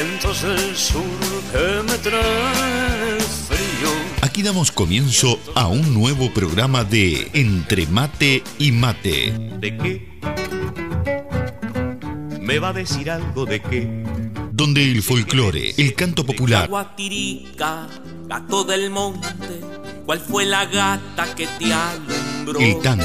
vientos del sur que me traen frío. Aquí damos comienzo a un nuevo programa de Entre Mate y Mate. ¿De qué? ¿Me va a decir algo de qué? Donde el folclore, el canto popular, Guatirica, gato del monte, ¿cuál fue la gata que te alumbró? el tango,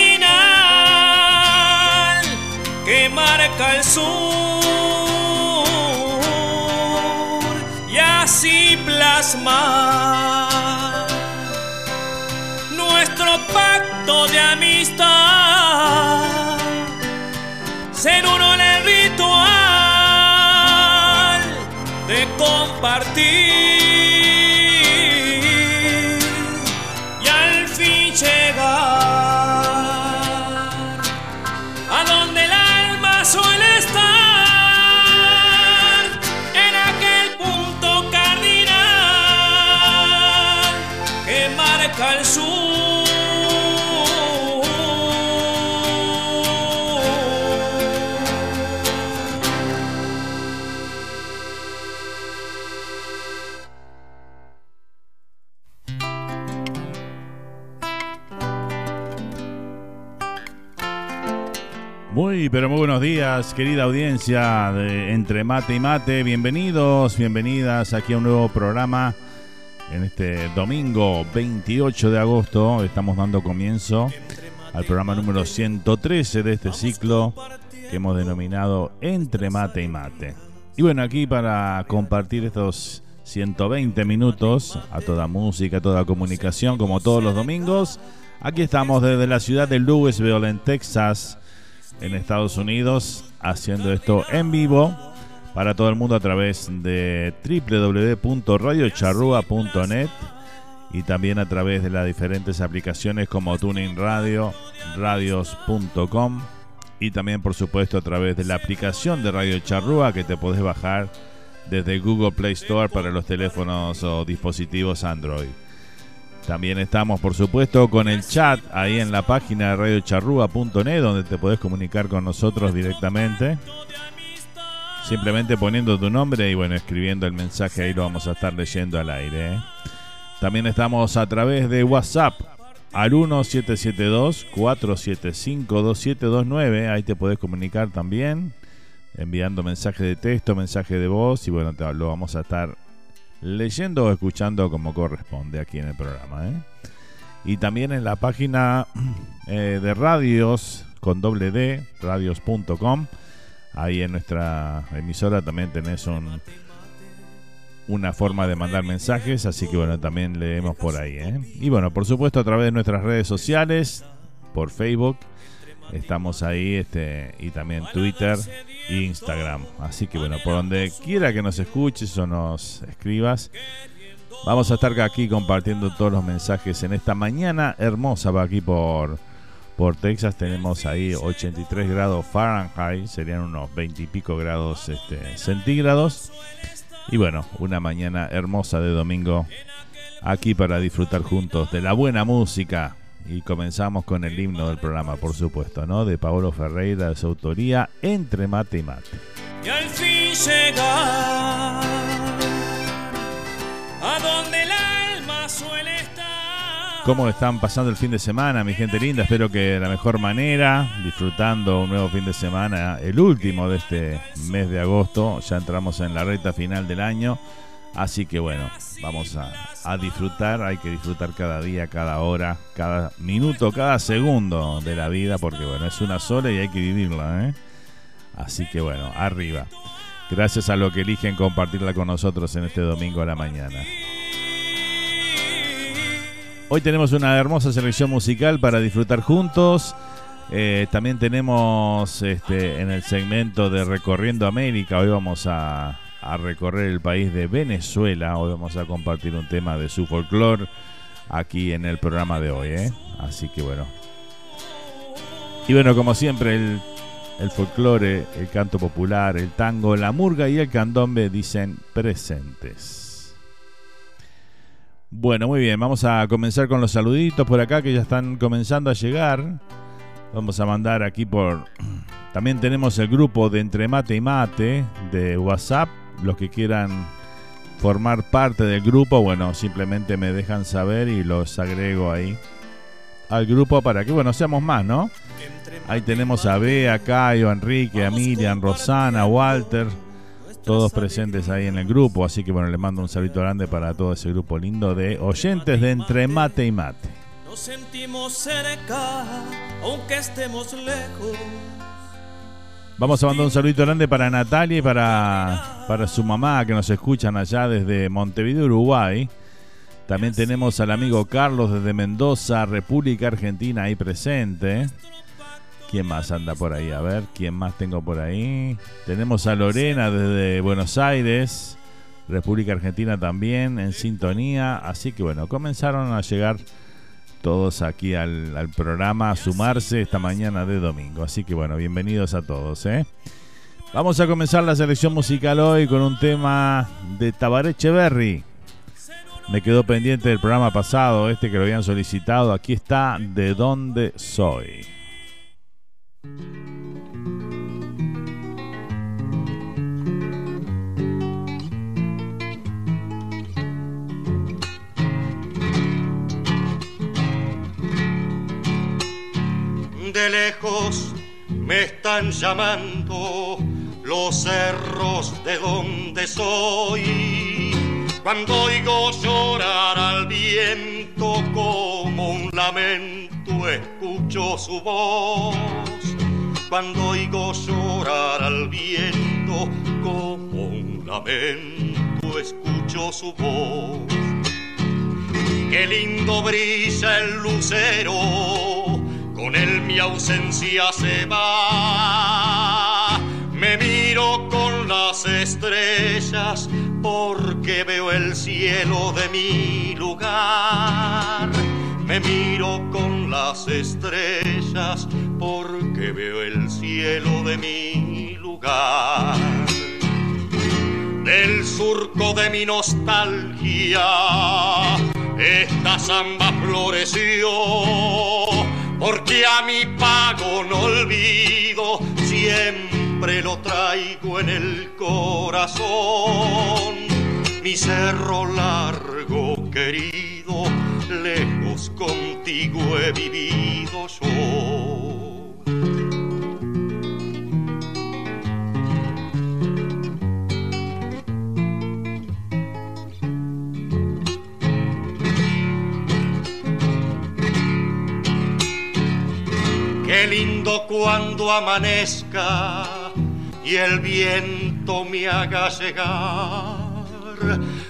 el sur y así plasmar Muy, pero muy buenos días, querida audiencia de Entre Mate y Mate. Bienvenidos, bienvenidas aquí a un nuevo programa. En este domingo 28 de agosto estamos dando comienzo al programa número 113 de este ciclo que hemos denominado Entre Mate y Mate. Y bueno, aquí para compartir estos 120 minutos a toda música, a toda comunicación, como todos los domingos. Aquí estamos desde la ciudad de Louisville, en Texas, en Estados Unidos haciendo esto en vivo para todo el mundo a través de www.radiocharrua.net y también a través de las diferentes aplicaciones como Tuning Radio, radios.com y también por supuesto a través de la aplicación de Radio Charrúa que te podés bajar desde Google Play Store para los teléfonos o dispositivos Android. También estamos, por supuesto, con el chat ahí en la página de radiocharrúa.net donde te podés comunicar con nosotros directamente. Simplemente poniendo tu nombre y bueno, escribiendo el mensaje ahí lo vamos a estar leyendo al aire. ¿eh? También estamos a través de WhatsApp al 1772-475-2729. Ahí te podés comunicar también, enviando mensaje de texto, mensaje de voz y bueno, te, lo vamos a estar leyendo o escuchando como corresponde aquí en el programa. ¿eh? Y también en la página eh, de radios con doble D, radios.com. Ahí en nuestra emisora también tenés un, una forma de mandar mensajes, así que bueno, también leemos por ahí. ¿eh? Y bueno, por supuesto a través de nuestras redes sociales, por Facebook, estamos ahí, este, y también Twitter Instagram. Así que bueno, por donde quiera que nos escuches o nos escribas, vamos a estar aquí compartiendo todos los mensajes en esta mañana hermosa aquí por por Texas tenemos ahí 83 grados Fahrenheit, serían unos 20 y pico grados este, centígrados. Y bueno, una mañana hermosa de domingo aquí para disfrutar juntos de la buena música. Y comenzamos con el himno del programa, por supuesto, ¿no? De Paolo Ferreira, de su autoría, Entre Mate y Mate. Y al fin llegar a donde el alma suele estar. ¿Cómo están pasando el fin de semana, mi gente linda? Espero que de la mejor manera, disfrutando un nuevo fin de semana, el último de este mes de agosto. Ya entramos en la recta final del año. Así que bueno, vamos a, a disfrutar. Hay que disfrutar cada día, cada hora, cada minuto, cada segundo de la vida, porque bueno, es una sola y hay que vivirla. ¿eh? Así que bueno, arriba. Gracias a lo que eligen compartirla con nosotros en este domingo a la mañana. Hoy tenemos una hermosa selección musical para disfrutar juntos. Eh, también tenemos este, en el segmento de Recorriendo América, hoy vamos a, a, recorrer el país de Venezuela. Hoy vamos a compartir un tema de su folclore aquí en el programa de hoy. ¿eh? Así que bueno. Y bueno, como siempre, el, el folclore, el canto popular, el tango, la murga y el candombe dicen presentes. Bueno, muy bien, vamos a comenzar con los saluditos por acá que ya están comenzando a llegar. Vamos a mandar aquí por... También tenemos el grupo de Entre Mate y Mate de WhatsApp. Los que quieran formar parte del grupo, bueno, simplemente me dejan saber y los agrego ahí al grupo para que, bueno, seamos más, ¿no? Ahí tenemos a Bea, a Cayo, Enrique, a Miriam, Rosana, Walter todos presentes ahí en el grupo. Así que bueno, le mando un saludo grande para todo ese grupo lindo de oyentes de Entre Mate y Mate. Nos sentimos cerca, aunque estemos lejos. Vamos a mandar un saludo grande para Natalia y para, para su mamá que nos escuchan allá desde Montevideo, Uruguay. También tenemos al amigo Carlos desde Mendoza, República Argentina, ahí presente. ¿Quién más anda por ahí? A ver, ¿quién más tengo por ahí? Tenemos a Lorena desde Buenos Aires, República Argentina también, en sintonía. Así que bueno, comenzaron a llegar todos aquí al, programa, a sumarse esta mañana de domingo. Así que bueno, bienvenidos a todos. ¿eh? Vamos a comenzar la selección musical hoy con un tema de Tabaré Echeverry. Me quedó pendiente del programa pasado, este que lo habían solicitado. Aquí está De dónde soy. Lejos me están llamando los cerros de donde soy. Cuando oigo llorar al viento como un lamento, escucho su voz cuando oigo llorar al viento como un lamento escucho su voz. Qué lindo brilla el lucero con él mi ausencia se va. Me miro con las estrellas porque veo el cielo de mi lugar. Me miro con las estrellas porque veo el cielo de mi lugar. Del surco de mi nostalgia, esta samba floreció, porque a mi pago no olvido siempre lo traigo en el corazón. Mi cerro largo, querido, lejos contigo he vivido yo. Lindo cuando amanezca y el viento me haga llegar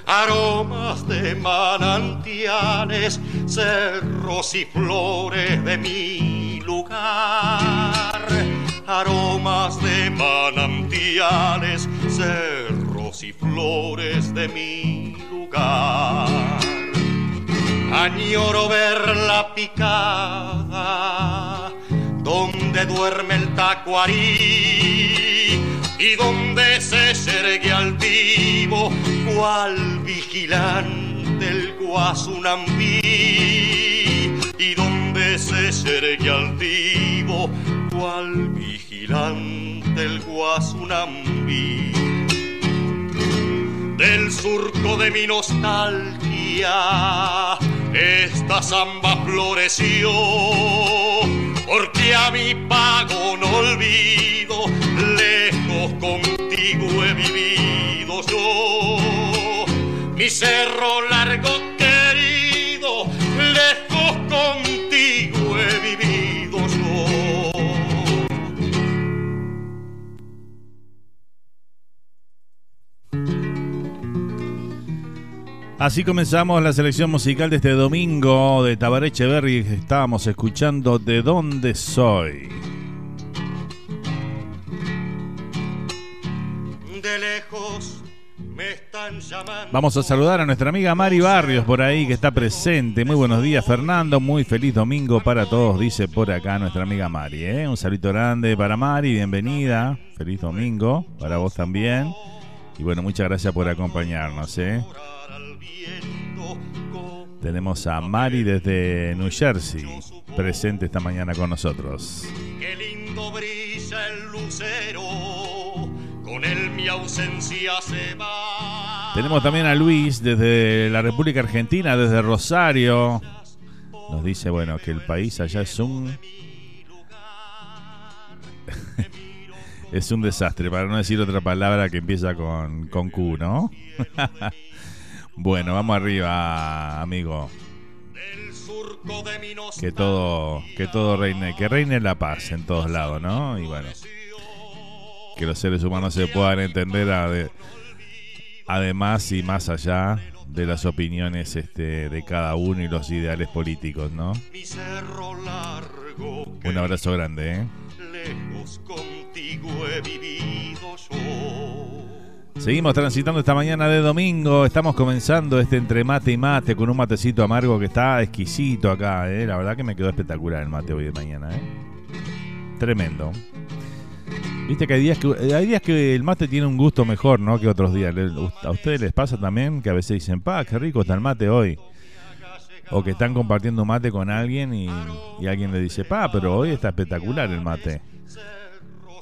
aromas de manantiales, cerros y flores de mi lugar. Aromas de manantiales, cerros y flores de mi lugar. Añoro ver la picada donde duerme el tacuarí y donde se yergue altivo cual vigilante el guasunambí y donde se yergue altivo cual vigilante el guasunambí. Del surco de mi nostalgia esta samba floreció porque a mi pago no olvido, lejos contigo he vivido yo. Mi cerro largo querido, lejos contigo he vivido Así comenzamos la selección musical de este domingo de Tabaré Echeverry. Estábamos escuchando De dónde soy. De lejos me están llamando. Vamos a saludar a nuestra amiga Mari Barrios por ahí que está presente. Muy buenos días, Fernando. Muy feliz domingo para todos, dice por acá nuestra amiga Mari. ¿eh? Un saludo grande para Mari, bienvenida. Feliz domingo para vos también. Y bueno, muchas gracias por acompañarnos. ¿eh? Tenemos a Mari desde New Jersey, presente esta mañana con nosotros. Qué lindo brilla el lucero, con él mi ausencia se va. Tenemos también a Luis desde la República Argentina, desde Rosario. Nos dice, bueno, que el país allá es un... es un desastre, para no decir otra palabra que empieza con, con Q, ¿no? Bueno, vamos arriba, amigo. Que todo, que todo reine, que reine la paz en todos lados, ¿no? Y bueno, que los seres humanos se puedan entender además y más allá de las opiniones este, de cada uno y los ideales políticos, ¿no? Un abrazo grande, ¿eh? Lejos contigo he vivido yo. Seguimos transitando esta mañana de domingo. Estamos comenzando este entre mate y mate con un matecito amargo que está exquisito acá. ¿eh? La verdad que me quedó espectacular el mate hoy de mañana. ¿eh? Tremendo. Viste que hay días que hay días que el mate tiene un gusto mejor, ¿no? Que otros días. ¿A ustedes les pasa también que a veces dicen, pa, qué rico está el mate hoy? O que están compartiendo mate con alguien y, y alguien le dice, pa, pero hoy está espectacular el mate.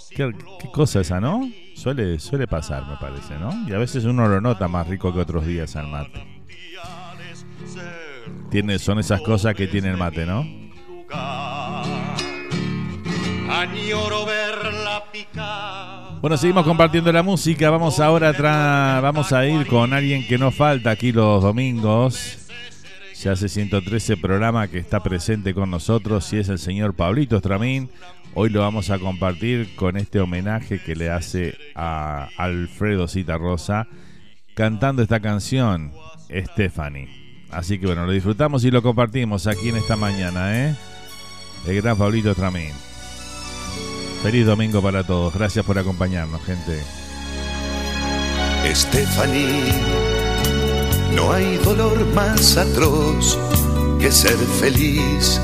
¿Qué, cosa esa, no? Suele, suele pasar, me parece, ¿no? Y a veces uno lo nota más rico que otros días al mate. Tiene, son esas cosas que tiene el mate, ¿no? Bueno, seguimos compartiendo la música. Vamos ahora a vamos a ir con alguien que no falta aquí los domingos. Se hace 113 programa que está presente con nosotros y es el señor Pablito Estramín. Hoy lo vamos a compartir con este homenaje que le hace a Alfredo Rosa cantando esta canción, Stephanie. Así que bueno, lo disfrutamos y lo compartimos aquí en esta mañana, ¿eh? el gran Pablito Tramín. Feliz domingo para todos. Gracias por acompañarnos, gente. Stephanie, no hay dolor más atroz que ser feliz.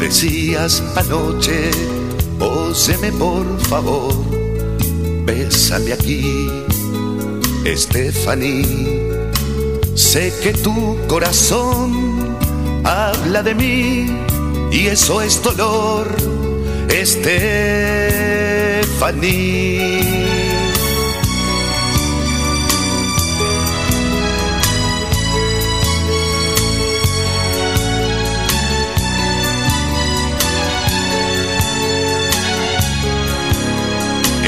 Decías anoche, óseme por favor, bésame aquí. Stephanie, sé que tu corazón habla de mí y eso es dolor. Stephanie.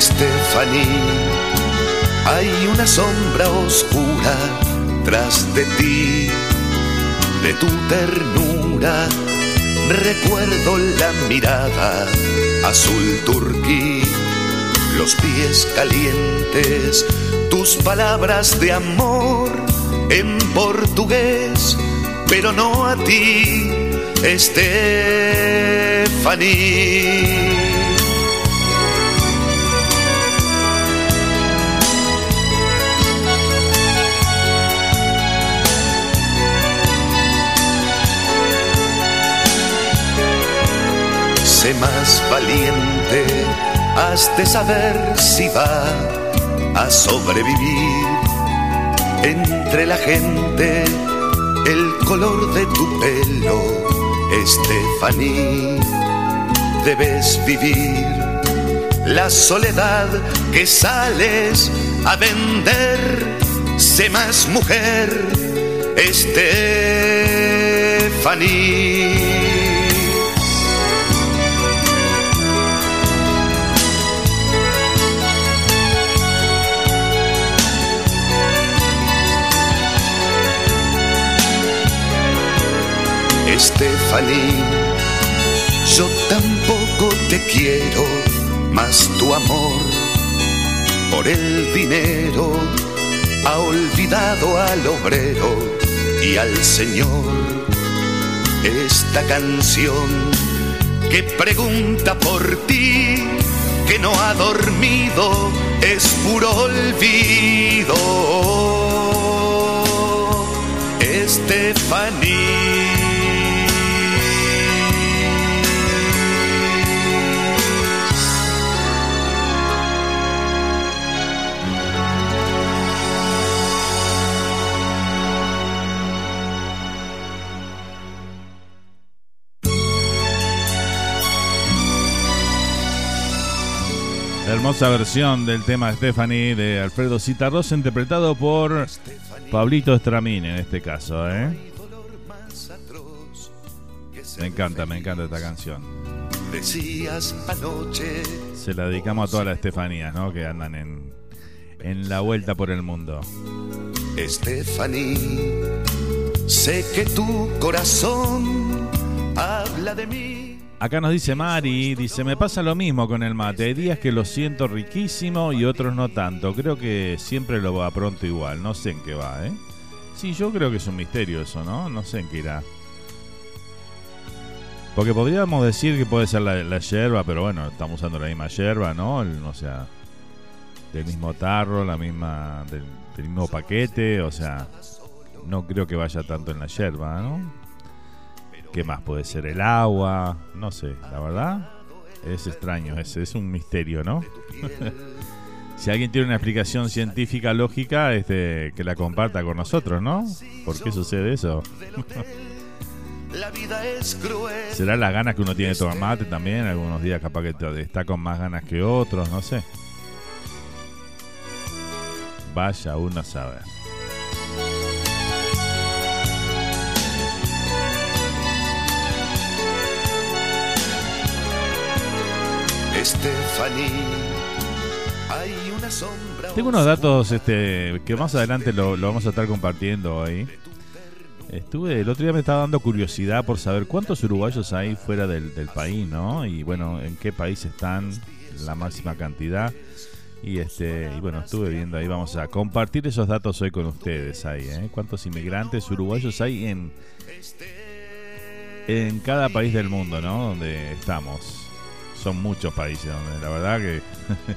Stephanie, hay una sombra oscura tras de ti, de tu ternura. Recuerdo la mirada azul turquí, los pies calientes, tus palabras de amor en portugués, pero no a ti, Más valiente, has de saber si va a sobrevivir entre la gente el color de tu pelo, Estefaní. Debes vivir la soledad que sales a vender. Sé más mujer, Estefaní. Stephanie, yo tampoco te quiero, más tu amor por el dinero ha olvidado al obrero y al Señor. Esta canción que pregunta por ti, que no ha dormido, es puro olvido. Stephanie. hermosa versión del tema Stephanie de Alfredo Citarros, interpretado por Pablito Estramín en este caso. ¿eh? Me encanta, me encanta esta canción. Se la dedicamos a todas las Estefanías ¿no? que andan en, en la vuelta por el mundo. Stephanie, sé que tu corazón habla de mí Acá nos dice Mari, dice, me pasa lo mismo con el mate. Hay días que lo siento riquísimo y otros no tanto. Creo que siempre lo va pronto igual. No sé en qué va, ¿eh? Sí, yo creo que es un misterio eso, ¿no? No sé en qué irá. Porque podríamos decir que puede ser la, yerba, pero bueno, estamos usando la misma yerba, ¿no? o sea, del mismo tarro, la misma, del, del mismo paquete, o sea, no creo que vaya tanto en la yerba, ¿no? ¿Qué más puede ser? El agua, no sé, la verdad es extraño, es, es un misterio, ¿no? si alguien tiene una explicación científica lógica, este, que la comparta con nosotros, ¿no? ¿Por qué sucede eso? ¿Será las ganas que uno tiene de tomar mate también? Algunos días capaz que está con más ganas que otros, no sé. Vaya uno a saber. Tengo unos datos este, que más adelante lo, lo vamos a estar compartiendo ahí. Estuve, el otro día me estaba dando curiosidad por saber cuántos uruguayos hay fuera del, del país, ¿no? Y bueno, en qué país están la máxima cantidad. Y este, y bueno, estuve viendo ahí, vamos a compartir esos datos hoy con ustedes ahí, ¿eh? ¿Cuántos inmigrantes uruguayos hay en, en cada país del mundo, ¿no? Donde estamos. Son muchos países donde la verdad que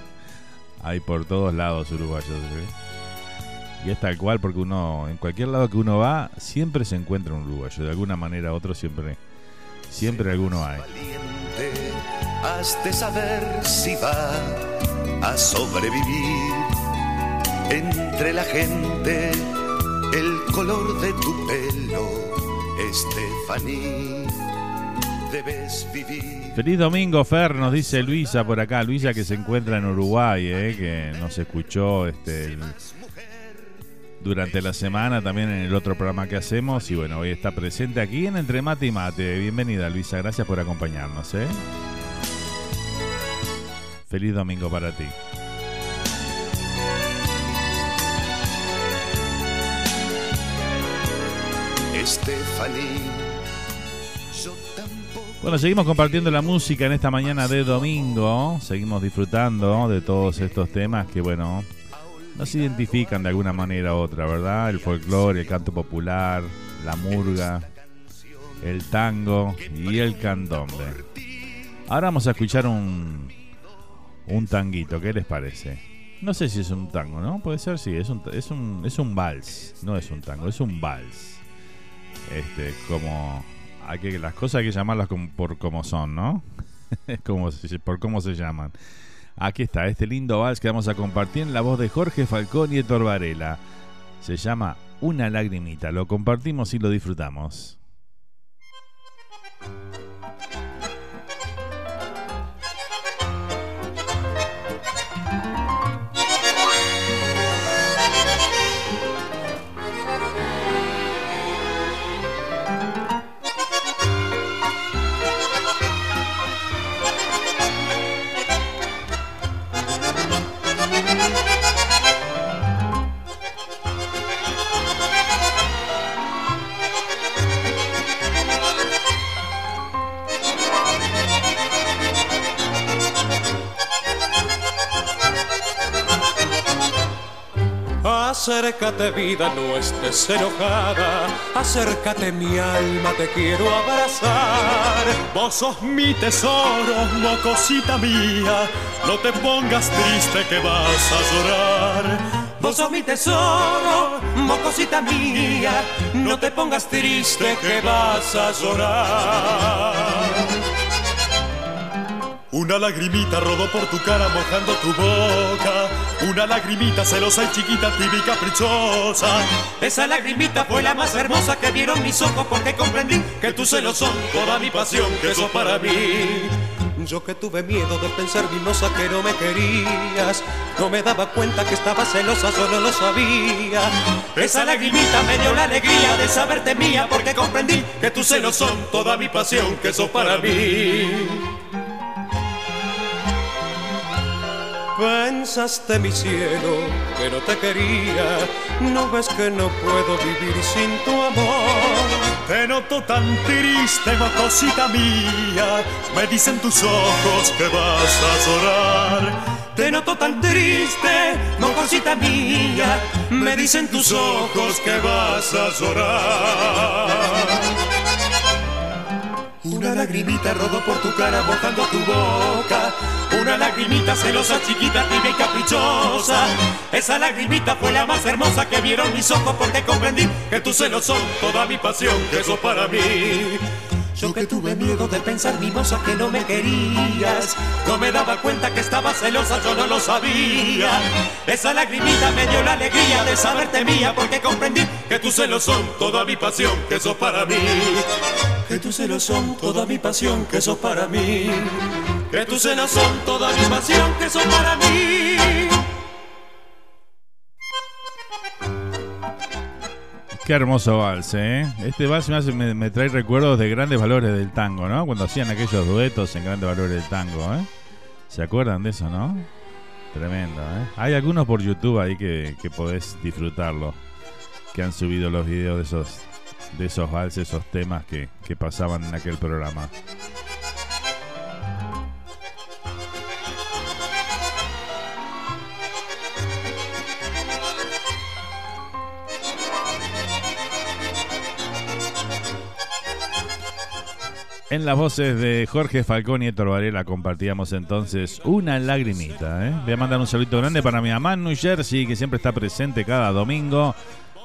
hay por todos lados uruguayos. ¿sí? Y es tal cual porque uno, en cualquier lado que uno va, siempre se encuentra un uruguayo. De alguna manera u otra siempre, siempre alguno hay. valiente, has de saber si va a sobrevivir entre la gente, el color de tu pelo, Estefaní, debes vivir. Feliz domingo, Fer, nos dice Luisa por acá. Luisa que se encuentra en Uruguay, eh, que nos escuchó este, durante la semana también en el otro programa que hacemos. Y bueno, hoy está presente aquí en Entre Mate y Mate. Bienvenida, Luisa. Gracias por acompañarnos. eh. Feliz domingo para ti. Estefaní, yo tampoco. Bueno, seguimos compartiendo la música en esta mañana de domingo. Seguimos disfrutando de todos estos temas que, bueno, nos identifican de alguna manera u otra, ¿verdad? El folclore, el canto popular, la murga, el tango y el candombe. Ahora vamos a escuchar un, un tanguito, ¿qué les parece? No sé si es un tango, ¿no? Puede ser, sí, es un, es un, es un vals, no es un tango, es un vals. Este, como hay las cosas hay que llamarlas por como son, ¿no? por cómo se llaman. Aquí está, este lindo vals que vamos a compartir en la voz de Jorge Falcón y Héctor Varela. Se llama Una lagrimita. Lo compartimos y lo disfrutamos. Acércate vida, no estés enojada. Acércate mi alma, te quiero abrazar. Vos sos mi tesoro, mocosita mía. No te pongas triste que vas a llorar. Vos sos mi tesoro, mocosita mía. No te pongas triste que vas a llorar. Una lagrimita rodó por tu cara mojando tu boca. Una lagrimita celosa y chiquita, tibia y caprichosa. Esa lagrimita fue la más hermosa que vieron mis ojos porque comprendí que tus celos son toda mi pasión, que sos para mí. Yo que tuve miedo de pensar vinosa que no me querías No me daba cuenta que estaba celosa, solo lo sabía Esa lagrimita me dio la alegría de saberte mía Porque comprendí que tus celos son toda mi pasión, que sos para mí Pensaste mi cielo que no te quería, no ves que no puedo vivir sin tu amor. Te noto tan triste, mocosita mía, me dicen tus ojos que vas a llorar. Te noto tan triste, mocosita mía, me dicen tus ojos que vas a llorar. Una lagrimita rodó por tu cara mojando tu boca. Una lagrimita celosa, chiquita, tibia y caprichosa. Esa lagrimita fue la más hermosa que vieron mis ojos porque comprendí que tus celos son toda mi pasión, que eso para mí. Yo que tuve miedo de pensar, mi moza, que no me querías. No me daba cuenta que estaba celosa, yo no lo sabía. Esa lagrimita me dio la alegría de saberte mía, porque comprendí que tus celos son toda mi pasión, que sos para mí. Que tus celos son toda mi pasión, que sos para mí. Que tus celos son toda mi pasión, que sos para mí. Qué hermoso vals, ¿eh? Este vals me, trae recuerdos de grandes valores del tango, ¿no? Cuando hacían aquellos duetos en grandes valores del tango, ¿eh? ¿Se acuerdan de eso, no? Tremendo, ¿eh? Hay algunos por YouTube ahí que, que podés disfrutarlo, que han subido los videos de esos, de esos valses, esos temas que pasaban en aquel programa. En las voces de Jorge Falcón y Héctor compartíamos entonces una lagrimita. ¿eh? Voy a mandar un saludo grande para mi mamá en New Jersey, que siempre está presente cada domingo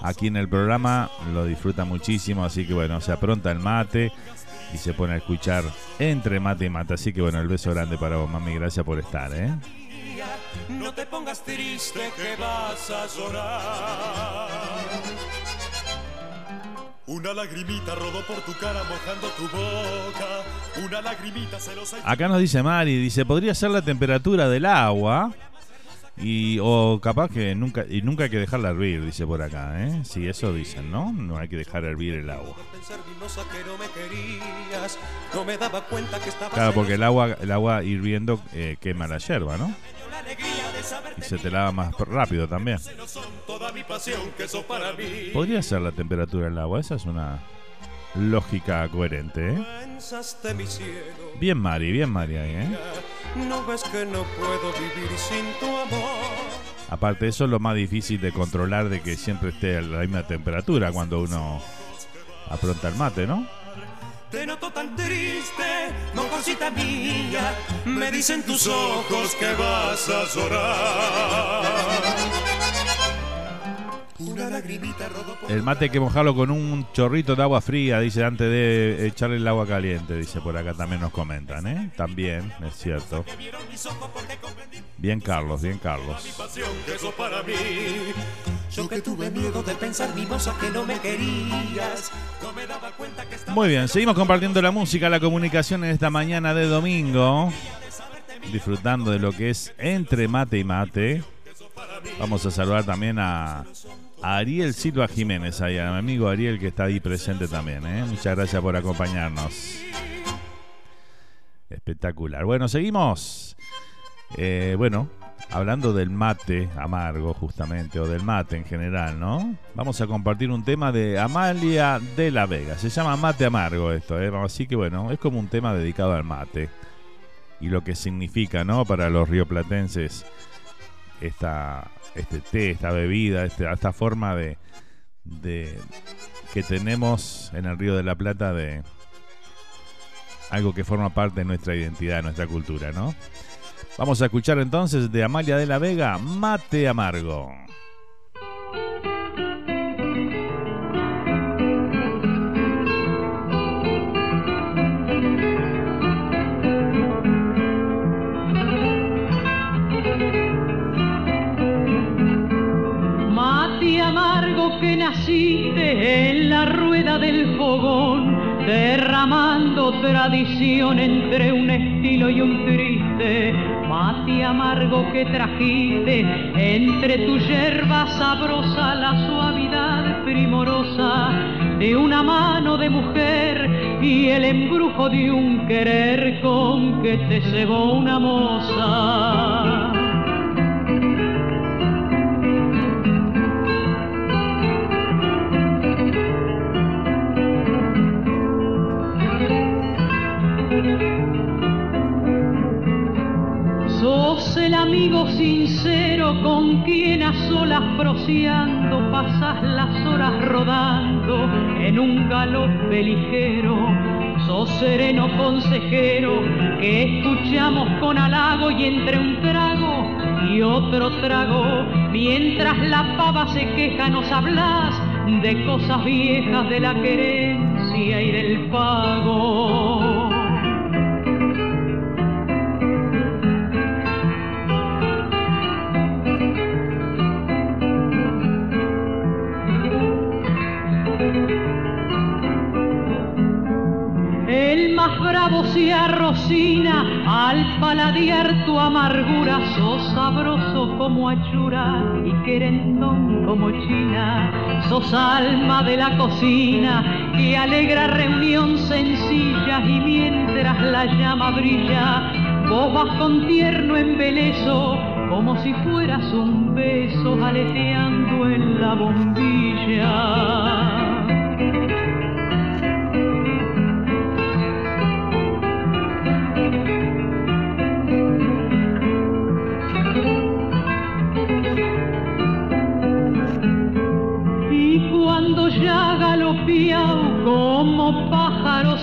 aquí en el programa. Lo disfruta muchísimo, así que bueno, se apronta el mate y se pone a escuchar entre mate y mate. Así que bueno, el beso grande para vos, mami. Gracias por estar. ¿eh? No te pongas triste que vas a llorar. Una lagrimita rodó por tu cara mojando tu boca. Una lagrimita celosa. Acá nos dice Mari, dice, podría ser la temperatura del agua. Y, o capaz que nunca, y nunca hay que dejarla hervir, dice por acá, ¿eh? Sí, eso dicen, ¿no? No hay que dejar hervir el agua. Claro, porque el agua, el agua hirviendo eh, quema la yerba, ¿no? Y se te lava más rápido también. Podría ser la temperatura del agua, esa es una lógica coherente, ¿eh? Bien Mari, bien Mari ahí, ¿eh? Aparte eso es lo más difícil de controlar de que siempre esté a la misma temperatura cuando uno apronta el mate, ¿no? Te noto tan triste, mojosita mía. Me dicen tus ojos que vas a llorar. El mate hay que mojarlo con un chorrito de agua fría, dice, antes de echarle el agua caliente, dice por acá también nos comentan, ¿eh? También, es cierto. Bien Carlos, bien Carlos. Muy bien, seguimos compartiendo la música, la comunicación en esta mañana de domingo. Disfrutando de lo que es entre mate y mate. Vamos a saludar también a, Ariel Silva Jiménez, ahí, mi amigo Ariel que está ahí presente también. ¿eh? Muchas gracias por acompañarnos. Espectacular. Bueno, seguimos. Eh, bueno, hablando del mate amargo justamente, o del mate en general, ¿no? Vamos a compartir un tema de Amalia de la Vega. Se llama Mate Amargo esto, ¿eh? Así que bueno, es como un tema dedicado al mate. Y lo que significa, ¿no? Para los rioplatenses esta, este té, esta bebida, este- esta forma de, de que tenemos en el Río de la Plata de algo que forma parte de nuestra identidad, de nuestra cultura, ¿no? Vamos a escuchar entonces de Amalia de la Vega, Mate Amargo. Derramando tradición entre un estilo y un triste. Mate amargo que trajiste entre tu yerba sabrosa la suavidad primorosa de una mano de mujer y el embrujo de un querer con que te cebó una moza. Amigo sincero con quien a solas proseando pasas las horas rodando en un galope ligero. Sos sereno consejero que escuchamos con halago y entre un trago y otro trago, mientras la pava se queja nos hablas de cosas viejas de la querencia hacia ir el pago. Arrocina al paladear tu amargura, sos sabroso como achura y querendón como china, sos alma de la cocina que alegra reunión sencilla y mientras la llama brilla, vos con tierno embeleso como si fueras un beso aleteando en la bombilla.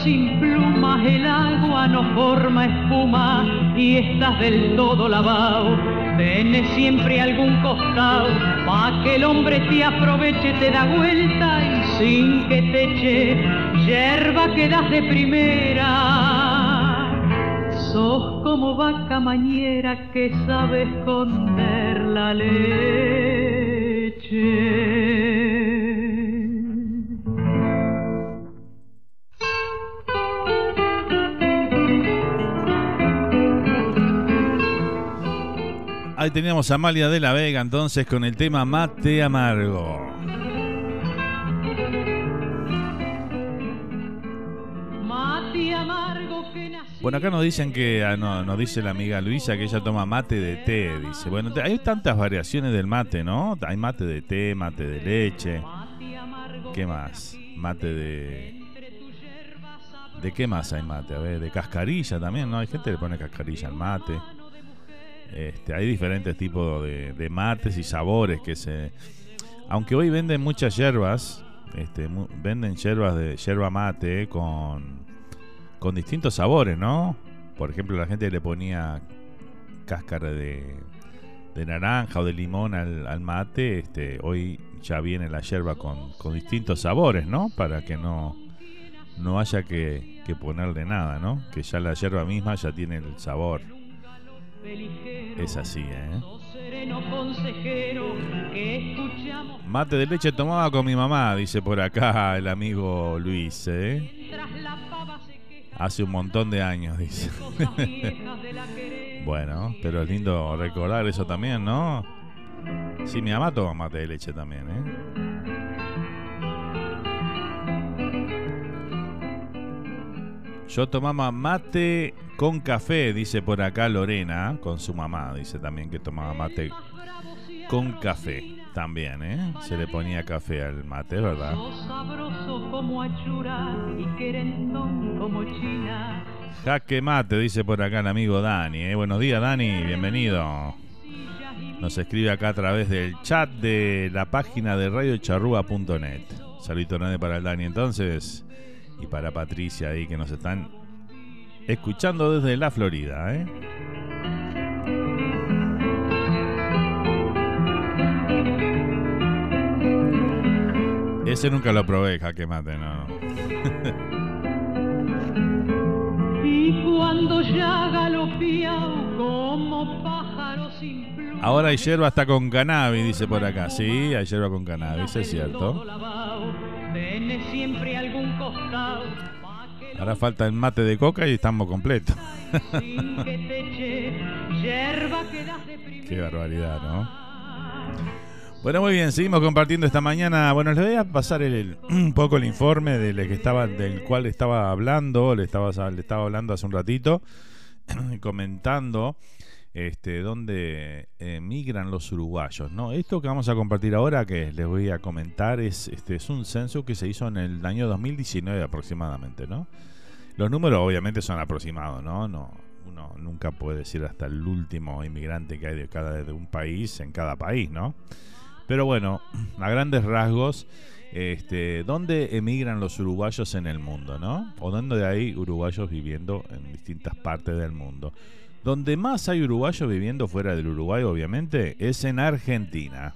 Sin plumas, el agua no forma espuma y estás del todo lavado. Tenés siempre algún costado pa' que el hombre te aproveche, te da vuelta y sin que te eche yerba quedas de primera. Sos como vaca mañera que sabe esconder la leche. Teníamos a Amalia de la Vega entonces con el tema Mate Amargo. Mate amargo que nací. Bueno, acá nos dicen que, ah, no, nos dice la amiga Luisa que ella toma mate de té, dice. Bueno, hay tantas variaciones del mate, ¿no? Hay mate de té, mate de leche. ¿Qué más? Mate de... ¿De qué más hay mate? A ver, de cascarilla también, ¿no? Hay gente que le pone cascarilla al mate. Este, hay diferentes tipos de, mates y sabores que se... Aunque hoy venden muchas hierbas, este, venden hierbas de yerba mate con, con distintos sabores, ¿no? Por ejemplo, la gente le ponía cáscara de, de naranja o de limón al, al mate. Este, hoy ya viene la yerba con, con distintos sabores, ¿no? Para que no, no haya que, que ponerle nada, ¿no? Que ya la yerba misma ya tiene el sabor. Es así, ¿eh? Mate de leche tomaba con mi mamá, dice por acá el amigo Luis, ¿eh? Hace un montón de años, dice. bueno, pero es lindo recordar eso también, ¿no? Sí, mi mamá toma mate de leche también, ¿eh? Yo tomaba mate con café, dice por acá Lorena, con su mamá, dice también que tomaba mate con café también, ¿eh? Se le ponía café al mate, ¿verdad? Jaque mate, dice por acá el amigo Dani. ¿eh? Buenos días, Dani, bienvenido. Nos escribe acá a través del chat de la página de radiocharrúa.net. Saludito grande para el Dani entonces y para Patricia ahí que nos están escuchando desde la Florida. ¿eh? Ese nunca lo probé, jaque mate, no. Y cuando ya como pájaro sin pluma. Ahora hay yerba hasta con cannabis, dice por acá. Sí, hay yerba con cannabis, es cierto. Tenés siempre algún costado Ahora falta el mate de coca y estamos completos. Qué barbaridad, ¿no? Bueno, muy bien, seguimos compartiendo esta mañana. Bueno, les voy a pasar el- un poco el informe del que estaba, del cual estaba hablando, le estaba, le estaba hablando hace un ratito, comentando este, dónde emigran los uruguayos, ¿no? Esto que vamos a compartir ahora, que les voy a comentar, es, este, es un censo que se hizo en el año 2019 aproximadamente, ¿no? Los números obviamente son aproximados, ¿no? No, uno nunca puede decir hasta el último inmigrante que hay de cada un país en cada país, ¿no? Pero bueno, a grandes rasgos, este, ¿dónde emigran los uruguayos en el mundo, no? O dónde hay uruguayos viviendo en distintas partes del mundo. Donde más hay uruguayos viviendo fuera del Uruguay, obviamente, es en Argentina.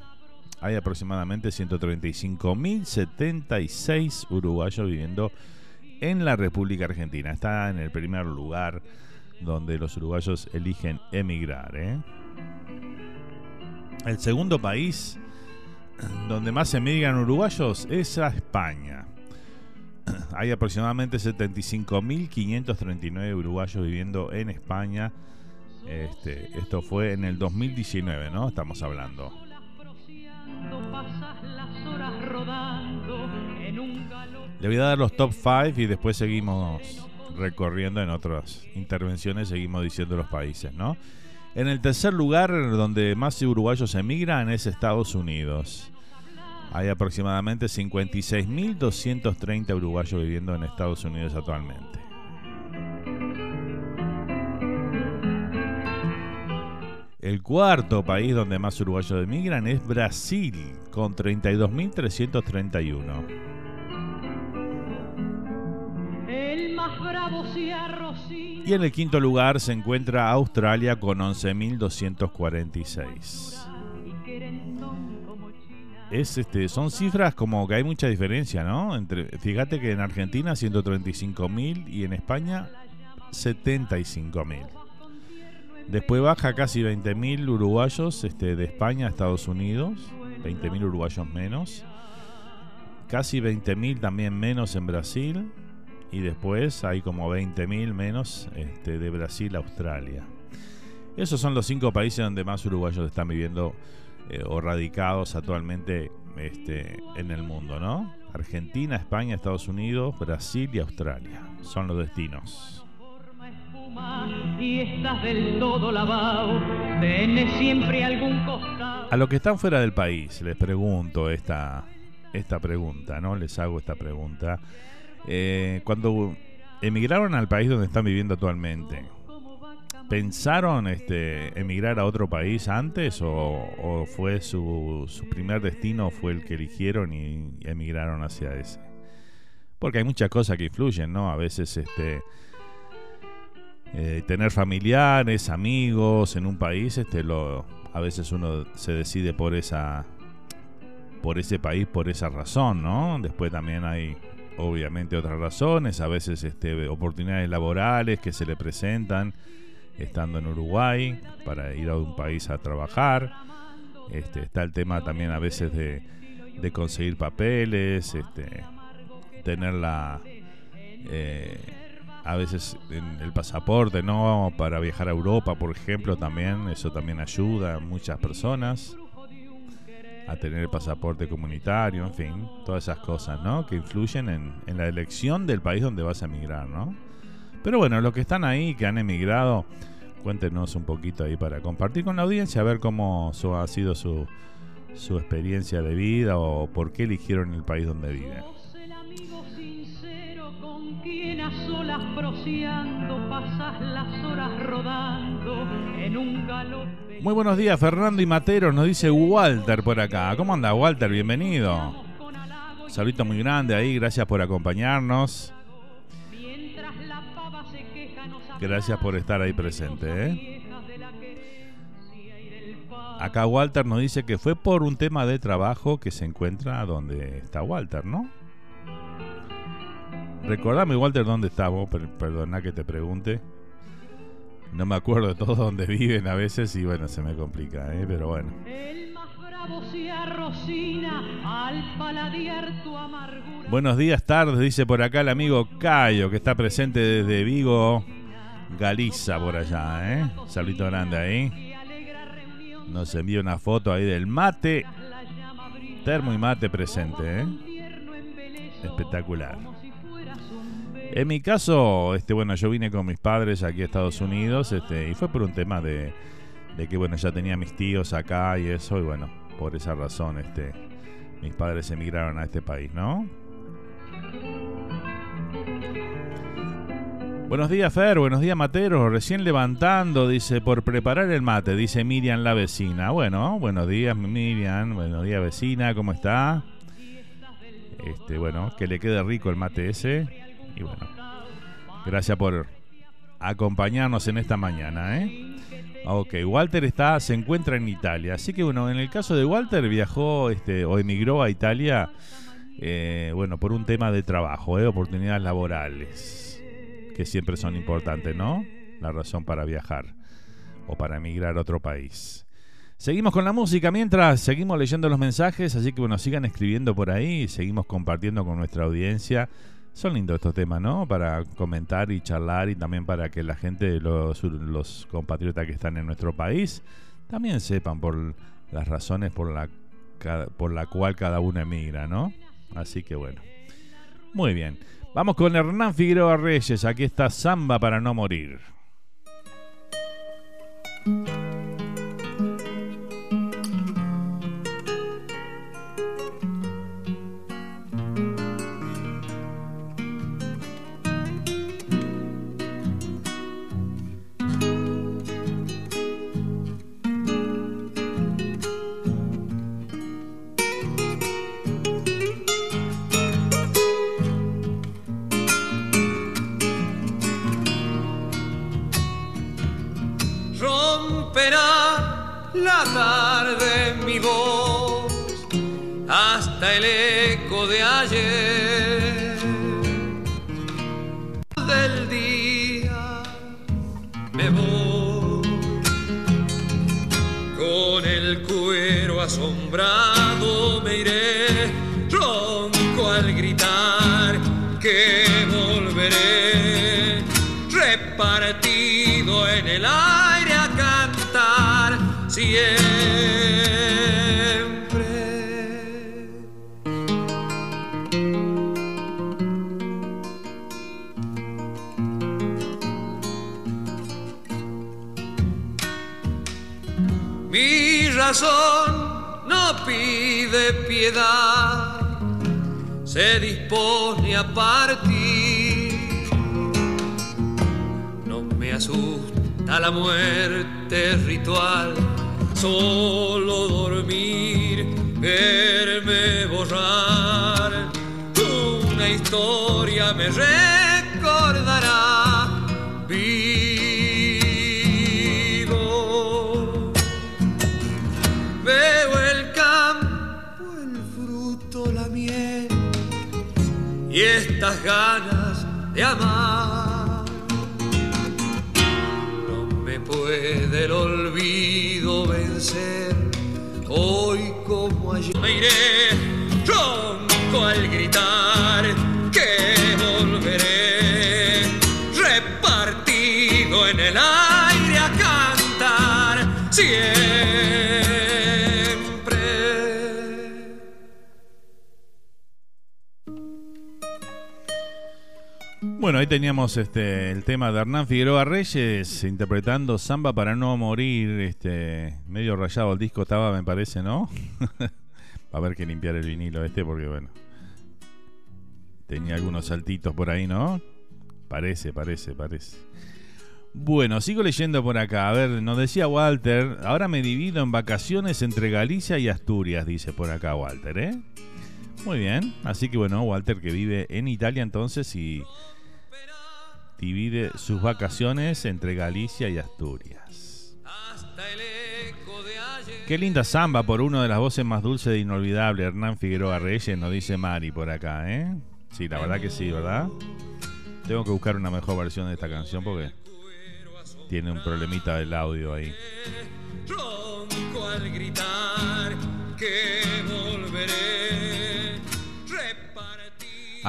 Hay aproximadamente 135.076 uruguayos viviendo en la República Argentina. Está en el primer lugar donde los uruguayos eligen emigrar. ¿eh? El segundo país donde más emigran uruguayos es a España. Hay aproximadamente 75.539 uruguayos viviendo en España. Este, esto fue en el 2019, ¿no? Estamos hablando. Le voy a dar los top 5 y después seguimos recorriendo en otras intervenciones, seguimos diciendo los países, ¿no? En el tercer lugar, donde más uruguayos emigran, es Estados Unidos. Hay aproximadamente 56.230 uruguayos viviendo en Estados Unidos actualmente. El cuarto país donde más uruguayos emigran es Brasil, con 32.331. Y en el quinto lugar se encuentra Australia con 11.246. Es, este, son cifras como que hay mucha diferencia, ¿no? Entre, fíjate que en Argentina 135.000 y en España 75.000. Después baja casi 20.000 uruguayos este, de España a Estados Unidos, 20.000 uruguayos menos. Casi 20.000 también menos en Brasil y después hay como 20.000 menos este, de Brasil a Australia. Esos son los cinco países donde más uruguayos están viviendo eh, o radicados actualmente este, en el mundo, ¿no? Argentina, España, Estados Unidos, Brasil y Australia. Son los destinos. A los que están fuera del país, les pregunto esta, esta pregunta, ¿no? Les hago esta pregunta. Eh, cuando emigraron al país donde están viviendo actualmente, ¿pensaron este, emigrar a otro país antes o, fue su, primer destino fue el que eligieron y, emigraron hacia ese? Porque hay muchas cosas que influyen, ¿no? A veces este, eh, tener familiares, amigos en un país, este, lo, a veces uno se decide por esa por ese país por esa razón, ¿no? Después también hay obviamente otras razones, a veces este, oportunidades laborales que se le presentan estando en Uruguay para ir a un país a trabajar. Este, está el tema también a veces de, conseguir papeles, este, tener la, eh, a veces en el pasaporte, ¿no? Para viajar a Europa, por ejemplo, también, eso también ayuda a muchas personas a tener el pasaporte comunitario, en fin, todas esas cosas, ¿no? Que influyen en, la elección del país donde vas a emigrar, ¿no? Pero bueno, los que están ahí, que han emigrado, cuéntenos un poquito ahí para compartir con la audiencia, a ver cómo ha sido su, su experiencia de vida o por qué eligieron el país donde viven. Las horas rodando en un muy buenos días, Fernando y Matero. Nos dice Walter por acá. ¿Cómo anda, Walter? Bienvenido. saludito muy grande ahí. Gracias por acompañarnos. Gracias por estar ahí presente. ¿eh? Acá Walter nos dice que fue por un tema de trabajo que se encuentra donde está Walter, ¿no? Recordame, Walter, dónde está vos. Perdona que te pregunte. No me acuerdo de todo donde viven a veces y bueno, se me complica, ¿eh? pero bueno. Buenos días, tardes, dice por acá el amigo Cayo, que está presente desde Vigo, Galiza, por allá, ¿eh? Saludito grande ahí. Nos envía una foto ahí del mate. Termo y mate presente, ¿eh? Espectacular. En mi caso, este, bueno, yo vine con mis padres aquí a Estados Unidos, este, y fue por un tema de, de que, bueno, ya tenía mis tíos acá y eso, y bueno, por esa razón, este, mis padres emigraron a este país, ¿no? Buenos días, Fer. Buenos días, Matero. Recién levantando, dice, por preparar el mate, dice Miriam, la vecina. Bueno, buenos días, Miriam. Buenos días, vecina. ¿Cómo está? Este, bueno, que le quede rico el mate ese. Y bueno, gracias por acompañarnos en esta mañana, ¿eh? Ok, Walter está, se encuentra en Italia. Así que bueno, en el caso de Walter viajó este, o emigró a Italia eh, bueno, por un tema de trabajo, ¿eh? oportunidades laborales, que siempre son importantes, ¿no? La razón para viajar o para emigrar a otro país. Seguimos con la música mientras seguimos leyendo los mensajes, así que bueno, sigan escribiendo por ahí, seguimos compartiendo con nuestra audiencia. Son lindos estos temas, ¿no? Para comentar y charlar y también para que la gente, los, los compatriotas que están en nuestro país, también sepan por las razones por la, por la cual cada uno emigra, ¿no? Así que bueno. Muy bien. Vamos con Hernán Figueroa Reyes. Aquí está Samba para no morir. El eco de ayer. Del día me voy con el cuero asombrado me iré ronco al gritar que volveré No pide piedad, se dispone a partir. No me asusta la muerte ritual solo dormir, verme borrar. Una historia me recordará. La miel y estas ganas de amar. No me puede el olvido vencer. Hoy como ayer me iré ronco al gritar Bueno, ahí teníamos este el tema de Hernán Figueroa Reyes interpretando Samba para no morir, este medio rayado el disco estaba, me parece, ¿no? Va a haber que limpiar el vinilo este porque bueno. Tenía algunos saltitos por ahí, ¿no? Parece, parece, parece. Bueno, sigo leyendo por acá. A ver, nos decía Walter, ahora me divido en vacaciones entre Galicia y Asturias, dice por acá Walter, ¿eh? Muy bien, así que bueno, Walter que vive en Italia entonces y divide sus vacaciones entre Galicia y Asturias. Qué linda samba por una de las voces más dulces e inolvidable, Hernán Figueroa Reyes, nos dice Mari por acá, ¿eh? Sí, la verdad que sí, ¿verdad? Tengo que buscar una mejor versión de esta canción porque tiene un problemita del audio ahí. Ronco al gritar que volveré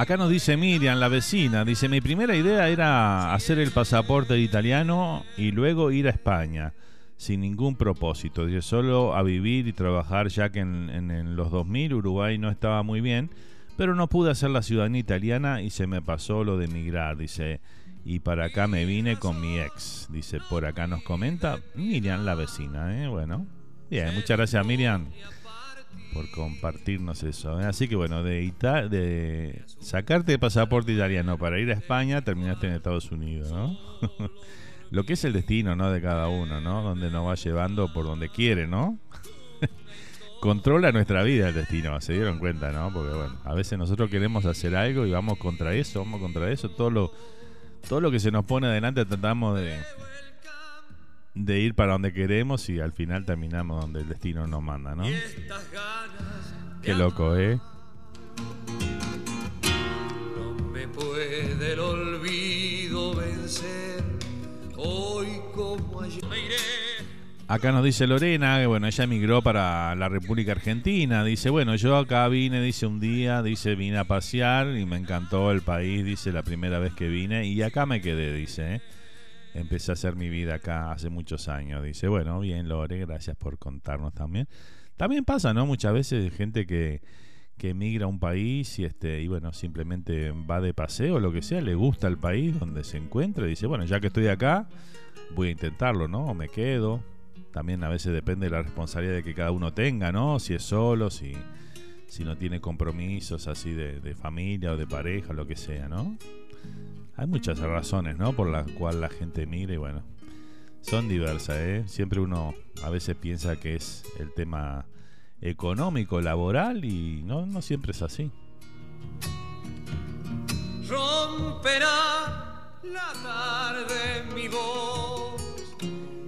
Acá nos dice Miriam, la vecina, dice, mi primera idea era hacer el pasaporte italiano y luego ir a España, sin ningún propósito, dice, solo a vivir y trabajar, ya que en, en- en los 2000 Uruguay no estaba muy bien, pero no pude hacer la ciudadanía italiana y se me pasó lo de emigrar, dice, y para acá me vine con mi ex, dice, por acá nos comenta Miriam, la vecina, ¿eh? Bueno, bien, muchas gracias Miriam por compartirnos eso. ¿eh? Así que bueno, de, Ita- de sacarte el pasaporte italiano para ir a España, terminaste en Estados Unidos, ¿no? Lo que es el destino, ¿no? De cada uno, ¿no? Donde nos va llevando por donde quiere, ¿no? Controla nuestra vida el destino, se dieron cuenta, ¿no? Porque bueno, a veces nosotros queremos hacer algo y vamos contra eso, vamos contra eso, todo lo, todo lo que se nos pone adelante tratamos de, de ir para donde queremos y al final terminamos donde el destino nos manda, ¿no? Qué loco, ¿eh? me puede el olvido vencer. Hoy como ayer me iré. Acá nos dice Lorena que bueno, ella emigró para la República Argentina. Dice, bueno, yo acá vine, dice un día, dice, vine a pasear y me encantó el país, dice, la primera vez que vine y acá me quedé, dice. ¿eh? Empecé a hacer mi vida acá hace muchos años. Dice, bueno, bien Lore, gracias por contarnos también. También pasa, ¿no? Muchas veces gente que, que emigra a un país y este y bueno, simplemente va de paseo, lo que sea, le gusta el país donde se encuentra dice, bueno, ya que estoy acá, voy a intentarlo, ¿no? O me quedo también a veces depende de la responsabilidad que cada uno tenga, ¿no? Si es solo, si, si no tiene compromisos así de, familia o de pareja, lo que sea, ¿no? Hay muchas razones, ¿no? Por las cuales la gente emigra y bueno, son diversas, ¿eh? Siempre uno a veces piensa que es el tema económico, laboral y no, no siempre es así. Romperá la tarde mi voz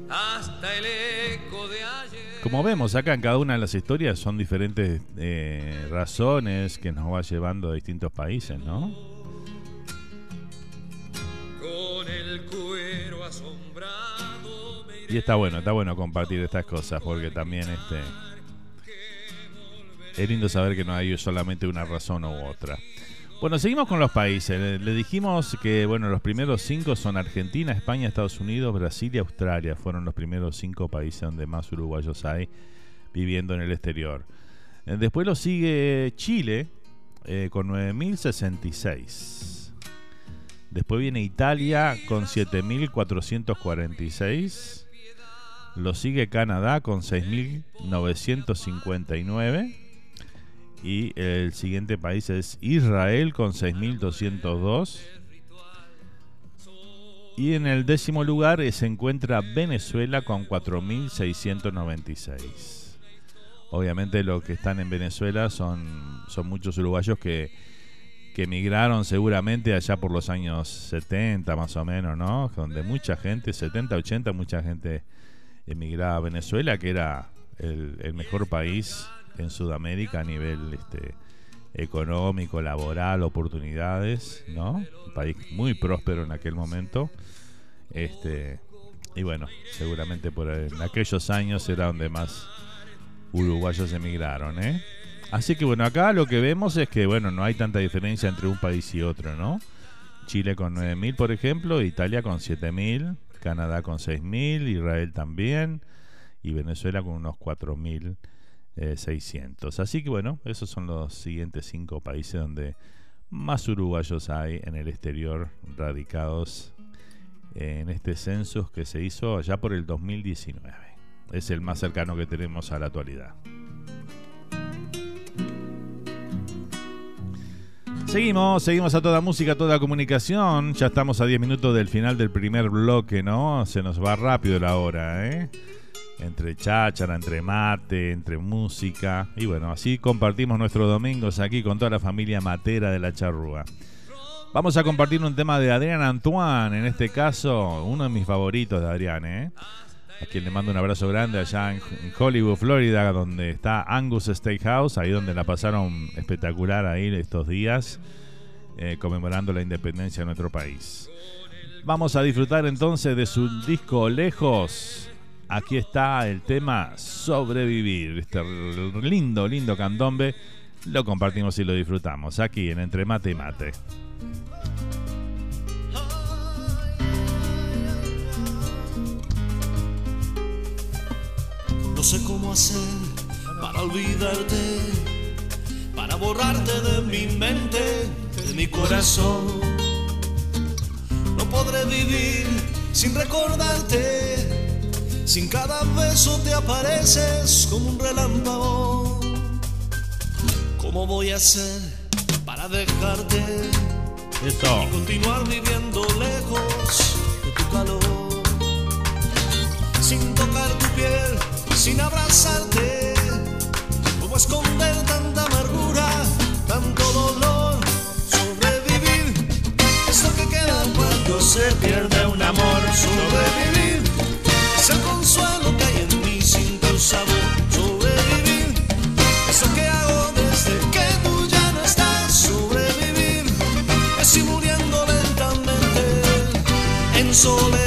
hasta el eco de ayer. Como vemos acá en cada una de las historias son diferentes eh, razones que nos va llevando a distintos países, ¿no? Y está bueno, está bueno compartir estas cosas porque también este es lindo saber que no hay solamente una razón u otra. Bueno, seguimos con los países. Le, dijimos que bueno, los primeros cinco son Argentina, España, Estados Unidos, Brasil y Australia. Fueron los primeros cinco países donde más uruguayos hay viviendo en el exterior. Eh, después lo sigue Chile eh, con 9.066. Después viene Italia con 7.446. Lo sigue Canadá con 6.959. Y el siguiente país es Israel con 6.202. Y en el décimo lugar se encuentra Venezuela con 4.696. Obviamente los que están en Venezuela son, son muchos uruguayos que, que emigraron seguramente allá por los años 70 más o menos, ¿no? Donde mucha gente, 70, 80, mucha gente emigraba a Venezuela, que era el, el mejor país en Sudamérica a nivel este, económico, laboral, oportunidades, ¿no? Un país muy próspero en aquel momento. Este, y bueno, seguramente por en aquellos años era donde más uruguayos emigraron, ¿eh? Así que bueno, acá lo que vemos es que bueno, no hay tanta diferencia entre un país y otro, ¿no? Chile con 9.000, por ejemplo, Italia con 7.000, Canadá con 6.000, Israel también, y Venezuela con unos 4.000 600. Eh, Así que bueno, esos son los siguientes cinco países donde más uruguayos hay en el exterior radicados en este censo que se hizo allá por el 2019. Es el más cercano que tenemos a la actualidad. Seguimos, seguimos a toda música, a toda comunicación. Ya estamos a 10 minutos del final del primer bloque, ¿no? Se nos va rápido la hora, ¿eh? entre cháchara, entre mate, entre música. Y bueno, así compartimos nuestros domingos aquí con toda la familia matera de la charrúa. Vamos a compartir un tema de Adrián Antoine, en este caso, uno de mis favoritos de Adrián, ¿eh? A quien le mando un abrazo grande allá en Hollywood, Florida, donde está Angus Steakhouse, ahí donde la pasaron espectacular ahí estos días, eh, conmemorando la independencia de nuestro país. Vamos a disfrutar entonces de su disco Lejos, aquí está el tema Sobrevivir. Este lindo, lindo candombe. Lo compartimos y lo disfrutamos aquí en Entre Mate y Mate. No sé cómo hacer para olvidarte, para borrarte de mi mente, de mi corazón. No podré vivir sin recordarte sin cada beso te apareces como un relámpago. ¿Cómo voy a hacer para dejarte Eso. y continuar viviendo lejos de tu calor? Sin tocar tu piel, sin abrazarte, cómo esconder tanta amargura, tanto dolor, sobrevivir, es lo que queda cuando se pierde un amor, sobrevivir, es el consuelo que hay en mí sin tu sabor, sobrevivir, es lo que hago desde que tú ya no estás, sobrevivir, es ir muriendo lentamente en soledad.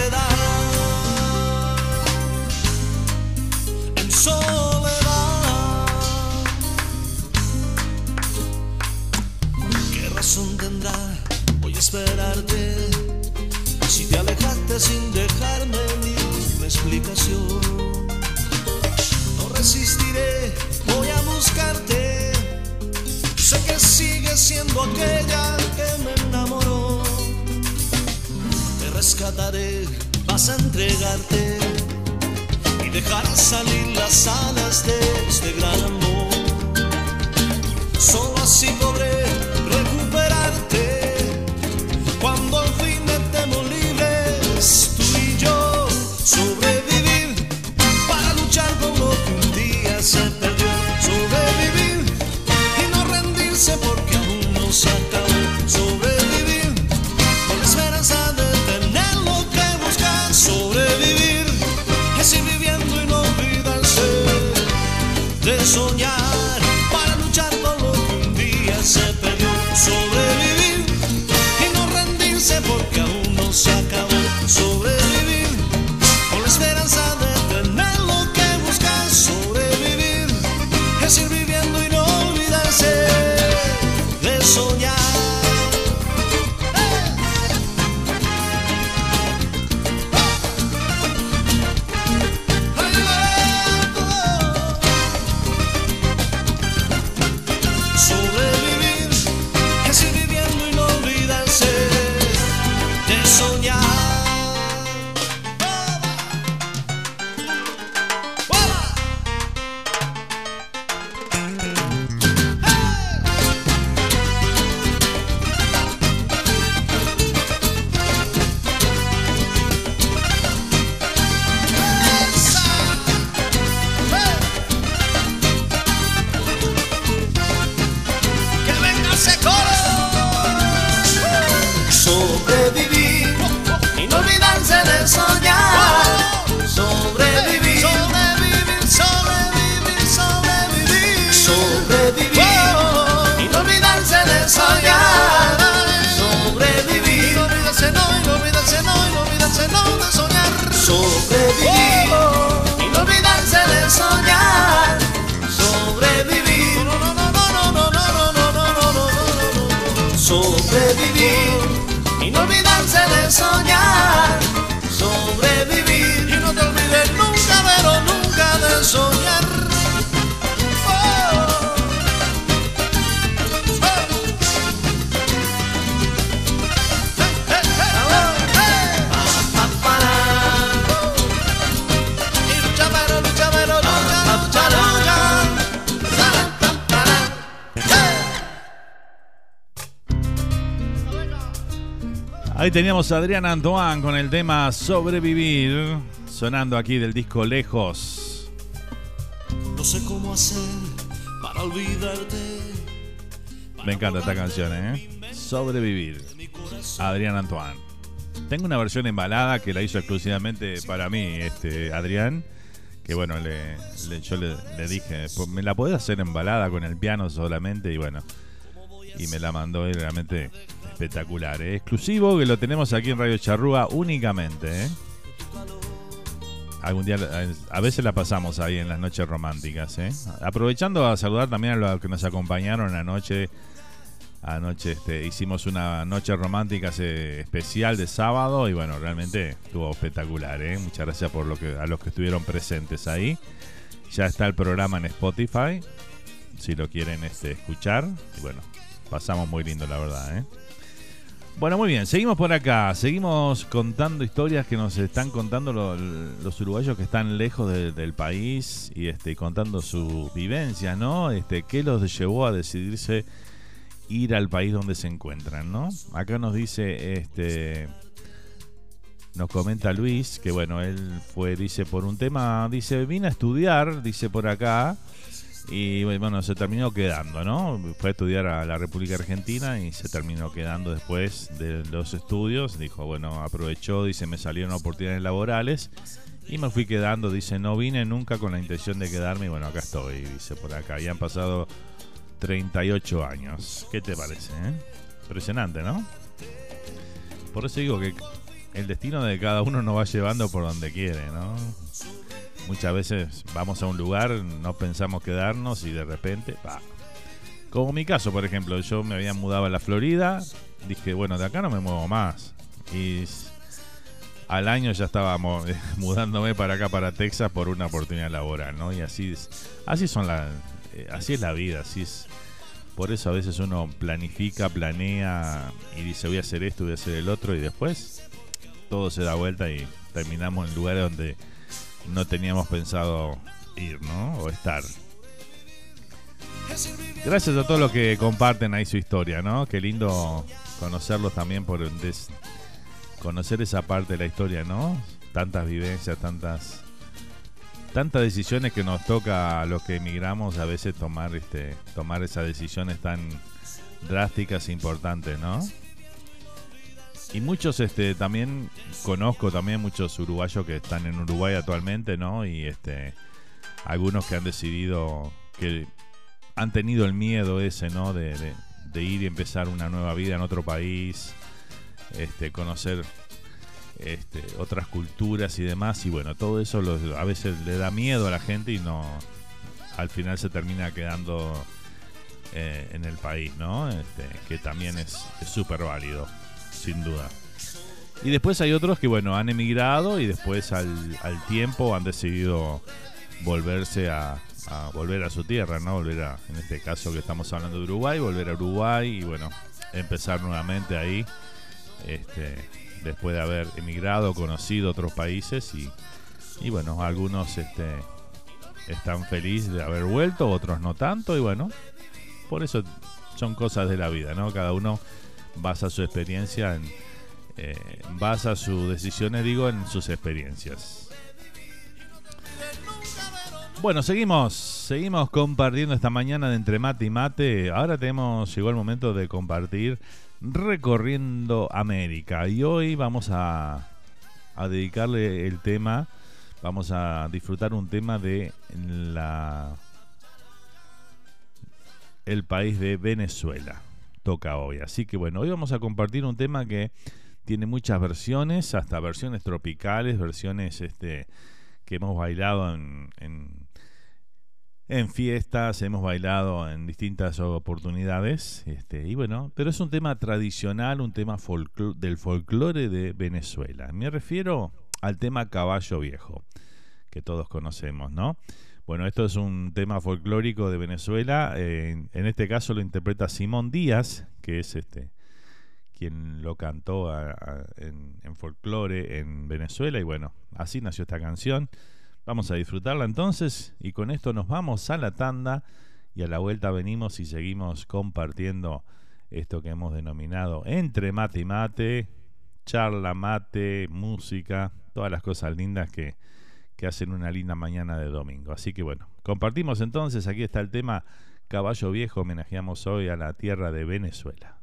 sin dejarme ni una explicación. No resistiré, voy a buscarte. Sé que sigues siendo aquella que me enamoró. Te rescataré, vas a entregarte y dejarás salir las alas de este gran amor. Solo así cobré Ahí teníamos a Adrián Antoine con el tema Sobrevivir, sonando aquí del disco Lejos. No sé cómo hacer para olvidarte. Me encanta esta canción, ¿eh? Sobrevivir. Adrián Antoine. Tengo una versión embalada que la hizo exclusivamente para mí, este Adrián. Que bueno, le, le- yo le, le dije, "Pues, ¿me la podés hacer embalada con el piano solamente? Y bueno, y me la mandó y realmente espectacular. ¿eh? Exclusivo que lo tenemos aquí en Radio Charrúa únicamente. ¿eh? Algún día, a veces la pasamos ahí en las noches románticas. ¿eh? Aprovechando a saludar también a los que nos acompañaron anoche. Anoche este, hicimos una noche romántica especial de sábado y bueno, realmente estuvo espectacular. ¿eh? Muchas gracias por lo que a los que estuvieron presentes ahí. Ya está el programa en Spotify, si lo quieren este, escuchar. Bueno, pasamos muy lindo, la verdad. ¿eh? Bueno, muy bien, seguimos por acá. Seguimos contando historias que nos están contando lo- los uruguayos que están lejos de- del país y este, contando sus vivencias, ¿no? Este, ¿Qué los llevó a decidirse ir al país donde se encuentran, ¿no? Acá nos dice, este, nos comenta Luis que bueno, él fue, dice, por un tema, dice, vine a estudiar, dice por acá, y bueno, se terminó quedando, ¿no? Fue a estudiar a la República Argentina y se terminó quedando después de los estudios. Dijo, bueno, aprovechó, dice, me salieron oportunidades laborales y me fui quedando. Dice, no vine nunca con la intención de quedarme y bueno, acá estoy, dice por acá. Han pasado 38 años. ¿Qué te parece? eh? Impresionante, ¿no? Por eso digo que el destino de cada uno nos va llevando por donde quiere, ¿no? Muchas veces vamos a un lugar, no pensamos quedarnos y de repente. Como mi caso, por ejemplo, yo me había mudado a la Florida, dije, bueno, de acá no me muevo más. Y al año ya estábamos mudándome para acá, para Texas, por una oportunidad laboral, ¿no? Y así, así son la, eh, así es la vida, así es. Por eso a veces uno planifica, planea y dice voy a hacer esto, voy a hacer el otro y después todo se da vuelta y terminamos en lugares donde no teníamos pensado ir, ¿no? O estar. Gracias a todos los que comparten ahí su historia, ¿no? Qué lindo conocerlos también por des- conocer esa parte de la historia, ¿no? Tantas vivencias, tantas tantas decisiones que nos toca a los que emigramos a veces tomar este tomar esas decisiones tan drásticas e importantes, ¿no? Y muchos este también conozco también muchos uruguayos que están en Uruguay actualmente, ¿no? Y este algunos que han decidido que han tenido el miedo ese, ¿no? De, ir y empezar una nueva vida en otro país, este, conocer este, otras culturas y demás. Y bueno, todo eso lo- a veces le da miedo a la gente y no, al final se termina quedando eh, en el país, ¿no? Este, que también es súper válido, sin duda. Y después hay otros que, bueno, han emigrado y después al, al tiempo han decidido volverse a, volver a su tierra, ¿no? Volver a, en este caso que estamos hablando de Uruguay, volver a Uruguay y bueno, empezar nuevamente ahí, este, después de haber emigrado, conocido otros países y, y bueno, algunos este, están felices de haber vuelto, otros no tanto y bueno, por eso son cosas de la vida, ¿no? Cada uno basa su experiencia en, eh, basa sus decisiones, digo, en sus experiencias. Bueno, seguimos, seguimos compartiendo esta mañana de entre mate y mate. Ahora tenemos, llegó el momento de compartir recorriendo América. Y hoy vamos a, a dedicarle el tema, vamos a disfrutar un tema de la el país de Venezuela. Toca hoy. Así que bueno, hoy vamos a compartir un tema que tiene muchas versiones, hasta versiones tropicales, versiones este, que hemos bailado en, en, fiestas, hemos bailado en distintas oportunidades. Este, y bueno, pero es un tema tradicional, un tema folclo- del folclore de Venezuela. Me refiero al tema Caballo Viejo, que todos conocemos, ¿no? Bueno, esto es un tema folclórico de Venezuela. eh, en, este caso lo interpreta Simón Díaz, que es este quien lo cantó en folclore en Venezuela. Y bueno, así nació esta canción. Vamos a disfrutarla entonces y con esto nos vamos a la tanda y a la vuelta venimos y seguimos compartiendo esto que hemos denominado entre mate y mate, charla, mate, música, todas las cosas lindas que, que hacen una linda mañana de domingo. Así que bueno, compartimos entonces, aquí está el tema Caballo Viejo, homenajeamos hoy a la tierra de Venezuela.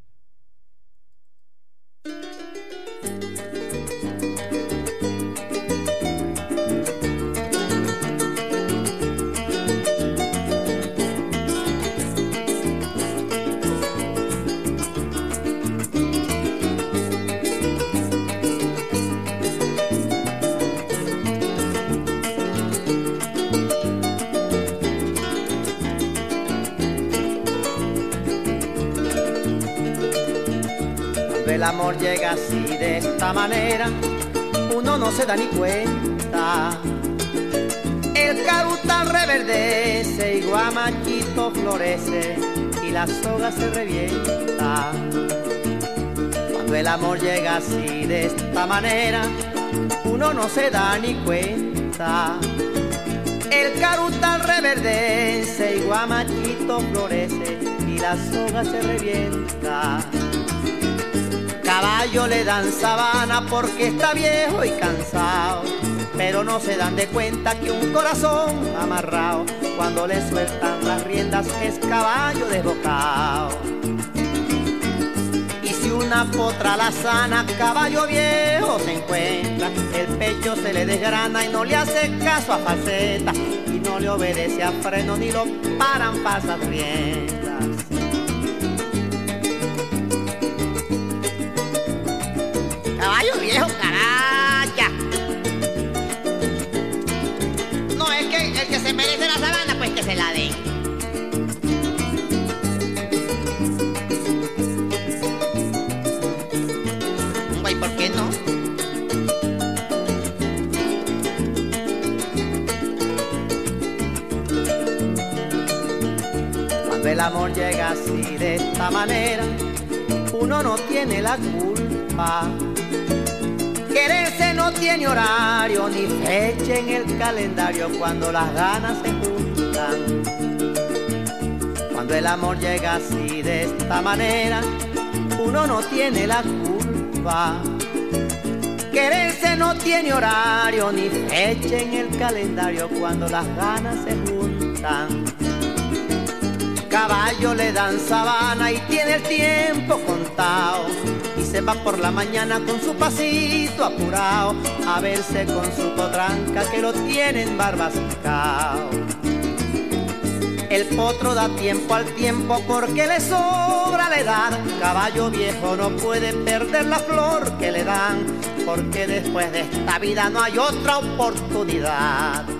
El amor llega así de esta manera, uno no se da ni cuenta. El carutal reverdece y guamachito florece y la soga se revienta. Cuando el amor llega así de esta manera, uno no se da ni cuenta. El carutal reverdece y guamachito florece y la soga se revienta. Caballo le dan sabana porque está viejo y cansado, pero no se dan de cuenta que un corazón amarrado, cuando le sueltan las riendas es caballo desbocado. Y si una potra la sana, caballo viejo se encuentra, el pecho se le desgrana y no le hace caso a faceta, y no le obedece a freno ni lo paran pasas riendas. Caballo viejo, caracha. No, es que el que se merece la sabana, pues que se la den. Güey, ¿por qué no? Cuando el amor llega así de esta manera, uno no tiene la culpa. Quererse no tiene horario ni fecha en el calendario cuando las ganas se juntan. Cuando el amor llega así de esta manera, uno no tiene la culpa. Quererse no tiene horario ni fecha en el calendario cuando las ganas se juntan. Caballo le dan sabana y tiene el tiempo contado. Y se va por la mañana con su pasito apurado a verse con su potranca que lo tienen barbascao. El potro da tiempo al tiempo porque le sobra la edad. Caballo viejo no puede perder la flor que le dan, porque después de esta vida no hay otra oportunidad.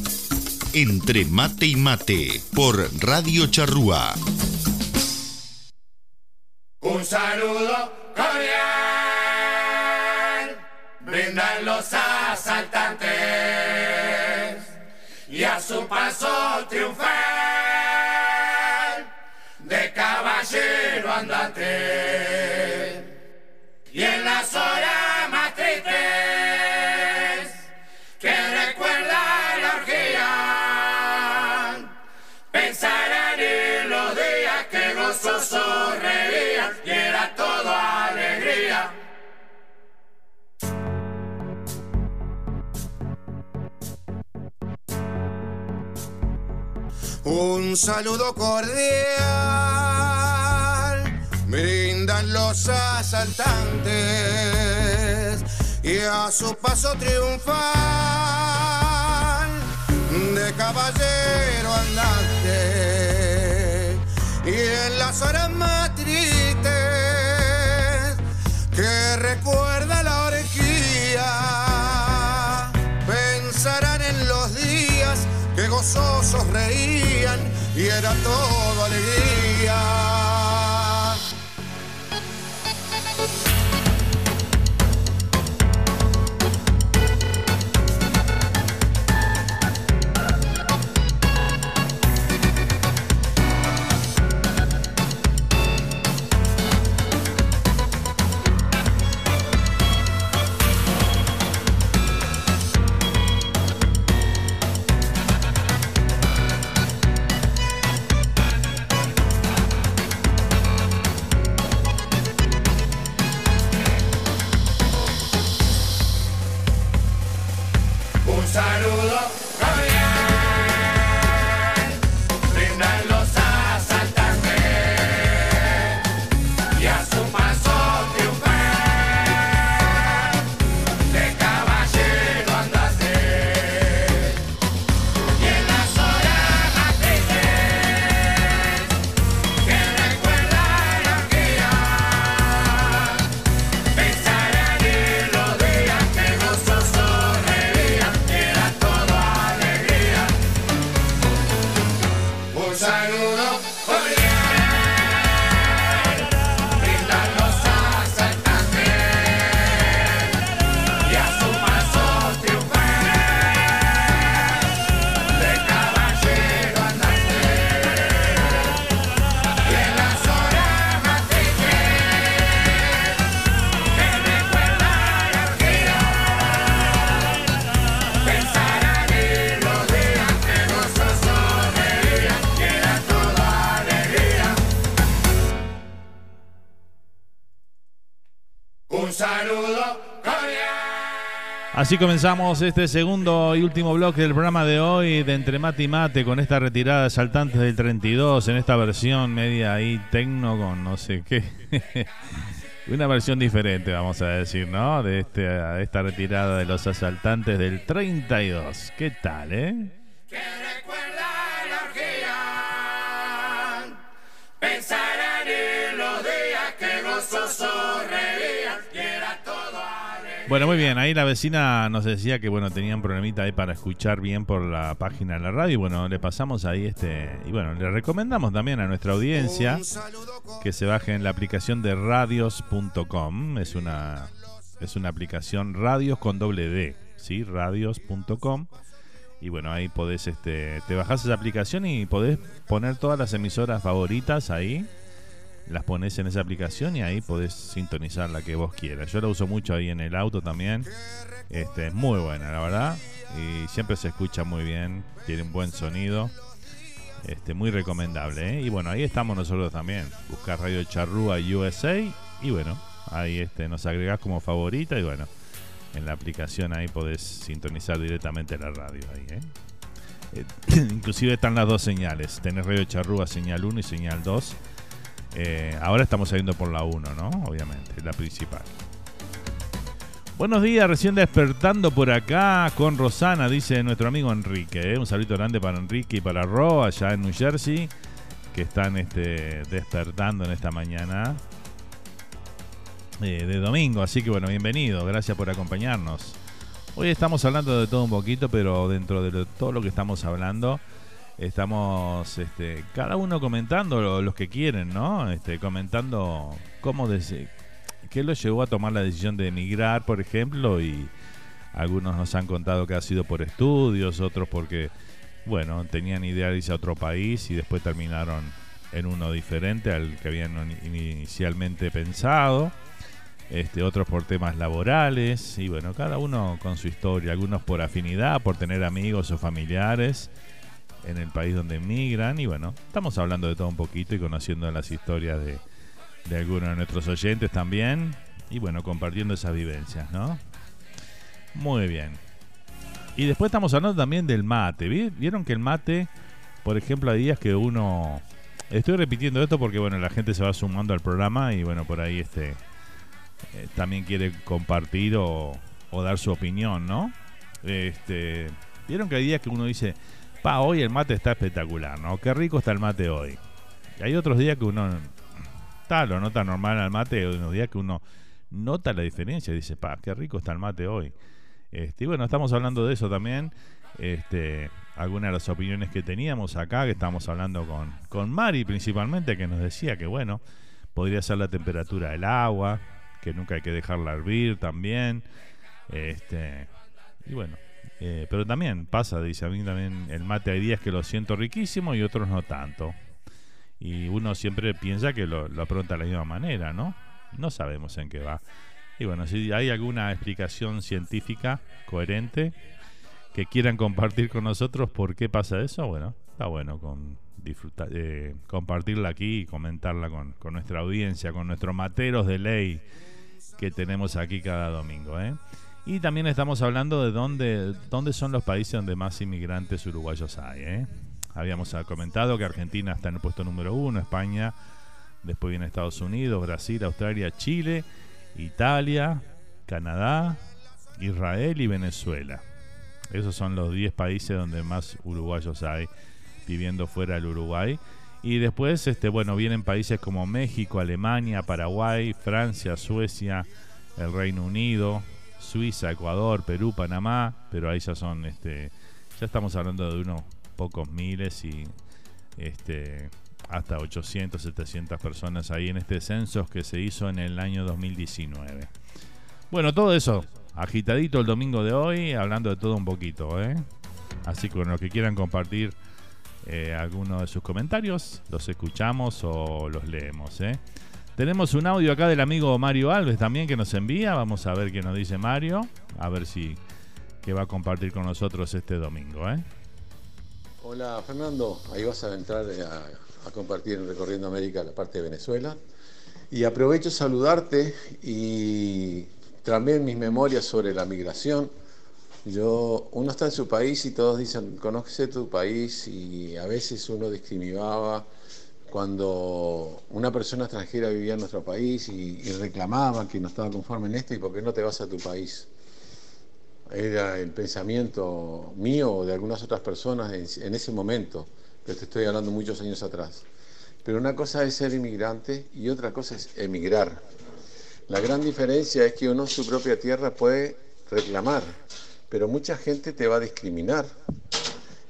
Entre mate y mate por Radio Charrúa. Un saludo cordial. Brindan los asaltantes y a su paso triunfal. De caballero andante. Y en las horas Un saludo cordial. Brindan los asaltantes y a su paso triunfal. De caballero andante y en las horas más tristes que recuerda la orgía que gozosos reían y era todo alegría. Así comenzamos este segundo y último bloque del programa de hoy de Entre Mate y Mate con esta retirada de Saltantes del 32 en esta versión media ahí tecno con no sé qué. Una versión diferente, vamos a decir, ¿no? De, este, esta retirada de los asaltantes del 32. ¿Qué tal, eh? Bueno, muy bien. Ahí la vecina nos decía que bueno tenía un problemita ahí para escuchar bien por la página de la radio. Y bueno, le pasamos ahí este. Y bueno, le recomendamos también a nuestra audiencia que se bajen la aplicación de radios.com. Es una, es una aplicación radios con doble D. ¿sí? Radios.com. Y bueno, ahí podés, este, te bajás esa aplicación y podés poner todas las emisoras favoritas ahí las pones en esa aplicación y ahí podés sintonizar la que vos quieras. Yo la uso mucho ahí en el auto también. Este, es muy buena, la verdad. Y siempre se escucha muy bien. Tiene un buen sonido. Este, muy recomendable. ¿eh? Y bueno, ahí estamos nosotros también. Buscar Radio Charrúa USA. Y bueno, ahí este, nos agregás como favorita. Y bueno, en la aplicación ahí podés sintonizar directamente la radio. Ahí, ¿eh? Eh, inclusive están las dos señales. Tenés Radio Charrúa señal 1 y señal 2 eh, ahora estamos saliendo por la 1, ¿no? Obviamente, la principal. Buenos días, recién despertando por acá con Rosana, dice nuestro amigo Enrique. ¿eh? Un saludo grande para Enrique y para Ro, allá en New Jersey, que están este, despertando en esta mañana eh, de domingo. Así que bueno, bienvenido, gracias por acompañarnos. Hoy estamos hablando de todo un poquito, pero dentro de todo lo que estamos hablando, estamos este, cada uno comentando los que quieren, ¿no? Este, comentando cómo qué lo llevó a tomar la decisión de emigrar, por ejemplo, y algunos nos han contado que ha sido por estudios, otros porque, bueno, tenían idea de irse a otro país y después terminaron en uno diferente al que habían inicialmente pensado. Este, otros por temas laborales y bueno, cada uno con su historia, algunos por afinidad, por tener amigos o familiares en el país donde emigran. Y bueno, estamos hablando de todo un poquito y conociendo las historias de, de algunos de nuestros oyentes también. Y bueno, compartiendo esas vivencias, ¿no? Muy bien. Y después estamos hablando también del mate. ¿Vieron que el mate, por ejemplo, hay días que uno... Estoy repitiendo esto porque, bueno, la gente se va sumando al programa y, bueno, por ahí este eh, también quiere compartir o, o, dar su opinión, ¿no? Este, Vieron que hay días que uno dice, pa, hoy el mate está espectacular, ¿no? Qué rico está el mate hoy. Y hay otros días que uno tal lo nota normal al mate, hay unos días que uno nota la diferencia y dice, pa, qué rico está el mate hoy. Este, y bueno, estamos hablando de eso también. Este, algunas de las opiniones que teníamos acá, que estábamos hablando con, con Mari principalmente, que nos decía que bueno, podría ser la temperatura del agua, que nunca hay que dejarla hervir también. Este, y bueno, eh, pero también pasa, dice a mí también el mate hay días que lo siento riquísimo y otros no tanto. Y uno siempre piensa que lo, lo de la misma manera, ¿no? No sabemos en qué va. Y bueno, si hay alguna explicación científica coherente que quieran compartir con nosotros por qué pasa eso, bueno, está bueno con disfrutar, eh, compartirla aquí y comentarla con, con nuestra audiencia, con nuestros materos de ley que tenemos aquí cada domingo, ¿eh? Y también estamos hablando de dónde, dónde son los países donde más inmigrantes uruguayos hay. ¿eh? Habíamos comentado que Argentina está en el puesto número uno, España, después viene Estados Unidos, Brasil, Australia, Chile, Italia, Canadá, Israel y Venezuela. Esos son los 10 países donde más uruguayos hay viviendo fuera del Uruguay. Y después, este, bueno, vienen países como México, Alemania, Paraguay, Francia, Suecia, el Reino Unido, Suiza, Ecuador, Perú, Panamá, pero ahí ya son, este, ya estamos hablando de unos pocos miles y este, hasta 800, 700 personas ahí en este censo que se hizo en el año 2019. Bueno, todo eso agitadito el domingo de hoy, hablando de todo un poquito, ¿eh? Así que con los que quieran compartir eh, alguno de sus comentarios, los escuchamos o los leemos, ¿eh? Tenemos un audio acá del amigo Mario Alves también que nos envía. Vamos a ver qué nos dice Mario. A ver si que va a compartir con nosotros este domingo. ¿eh? Hola Fernando, ahí vas a entrar a, compartir en Recorriendo América la parte de Venezuela. Y aprovecho saludarte y también mis memorias sobre la migración. Yo, uno está en su país y todos dicen, conoce tu país y a veces uno discriminaba cuando una persona extranjera vivía en nuestro país y, reclamaba que no estaba conforme en esto y por qué no te vas a tu país. Era el pensamiento mío o de algunas otras personas en, ese momento, pero te estoy hablando muchos años atrás. Pero una cosa es ser inmigrante y otra cosa es emigrar. La gran diferencia es que uno su propia tierra puede reclamar, pero mucha gente te va a discriminar.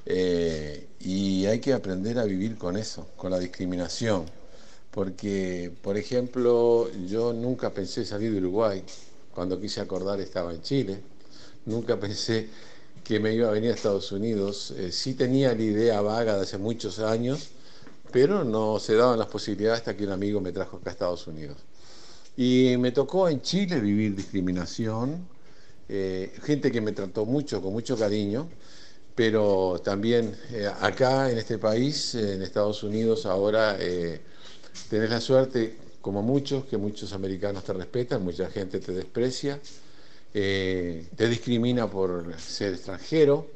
Eh, y hay que aprender a vivir con eso, con la discriminación. Porque, por ejemplo, yo nunca pensé salir de Uruguay. Cuando quise acordar estaba en Chile. Nunca pensé que me iba a venir a Estados Unidos. Eh, sí tenía la idea vaga de hace muchos años, pero no se daban las posibilidades hasta que un amigo me trajo acá a Estados Unidos. Y me tocó en Chile vivir discriminación, eh, gente que me trató mucho, con mucho cariño, pero también eh, acá en este país, en Estados Unidos, ahora eh, tenés la suerte, como muchos, que muchos americanos te respetan, mucha gente te desprecia, te discrimina por ser extranjero,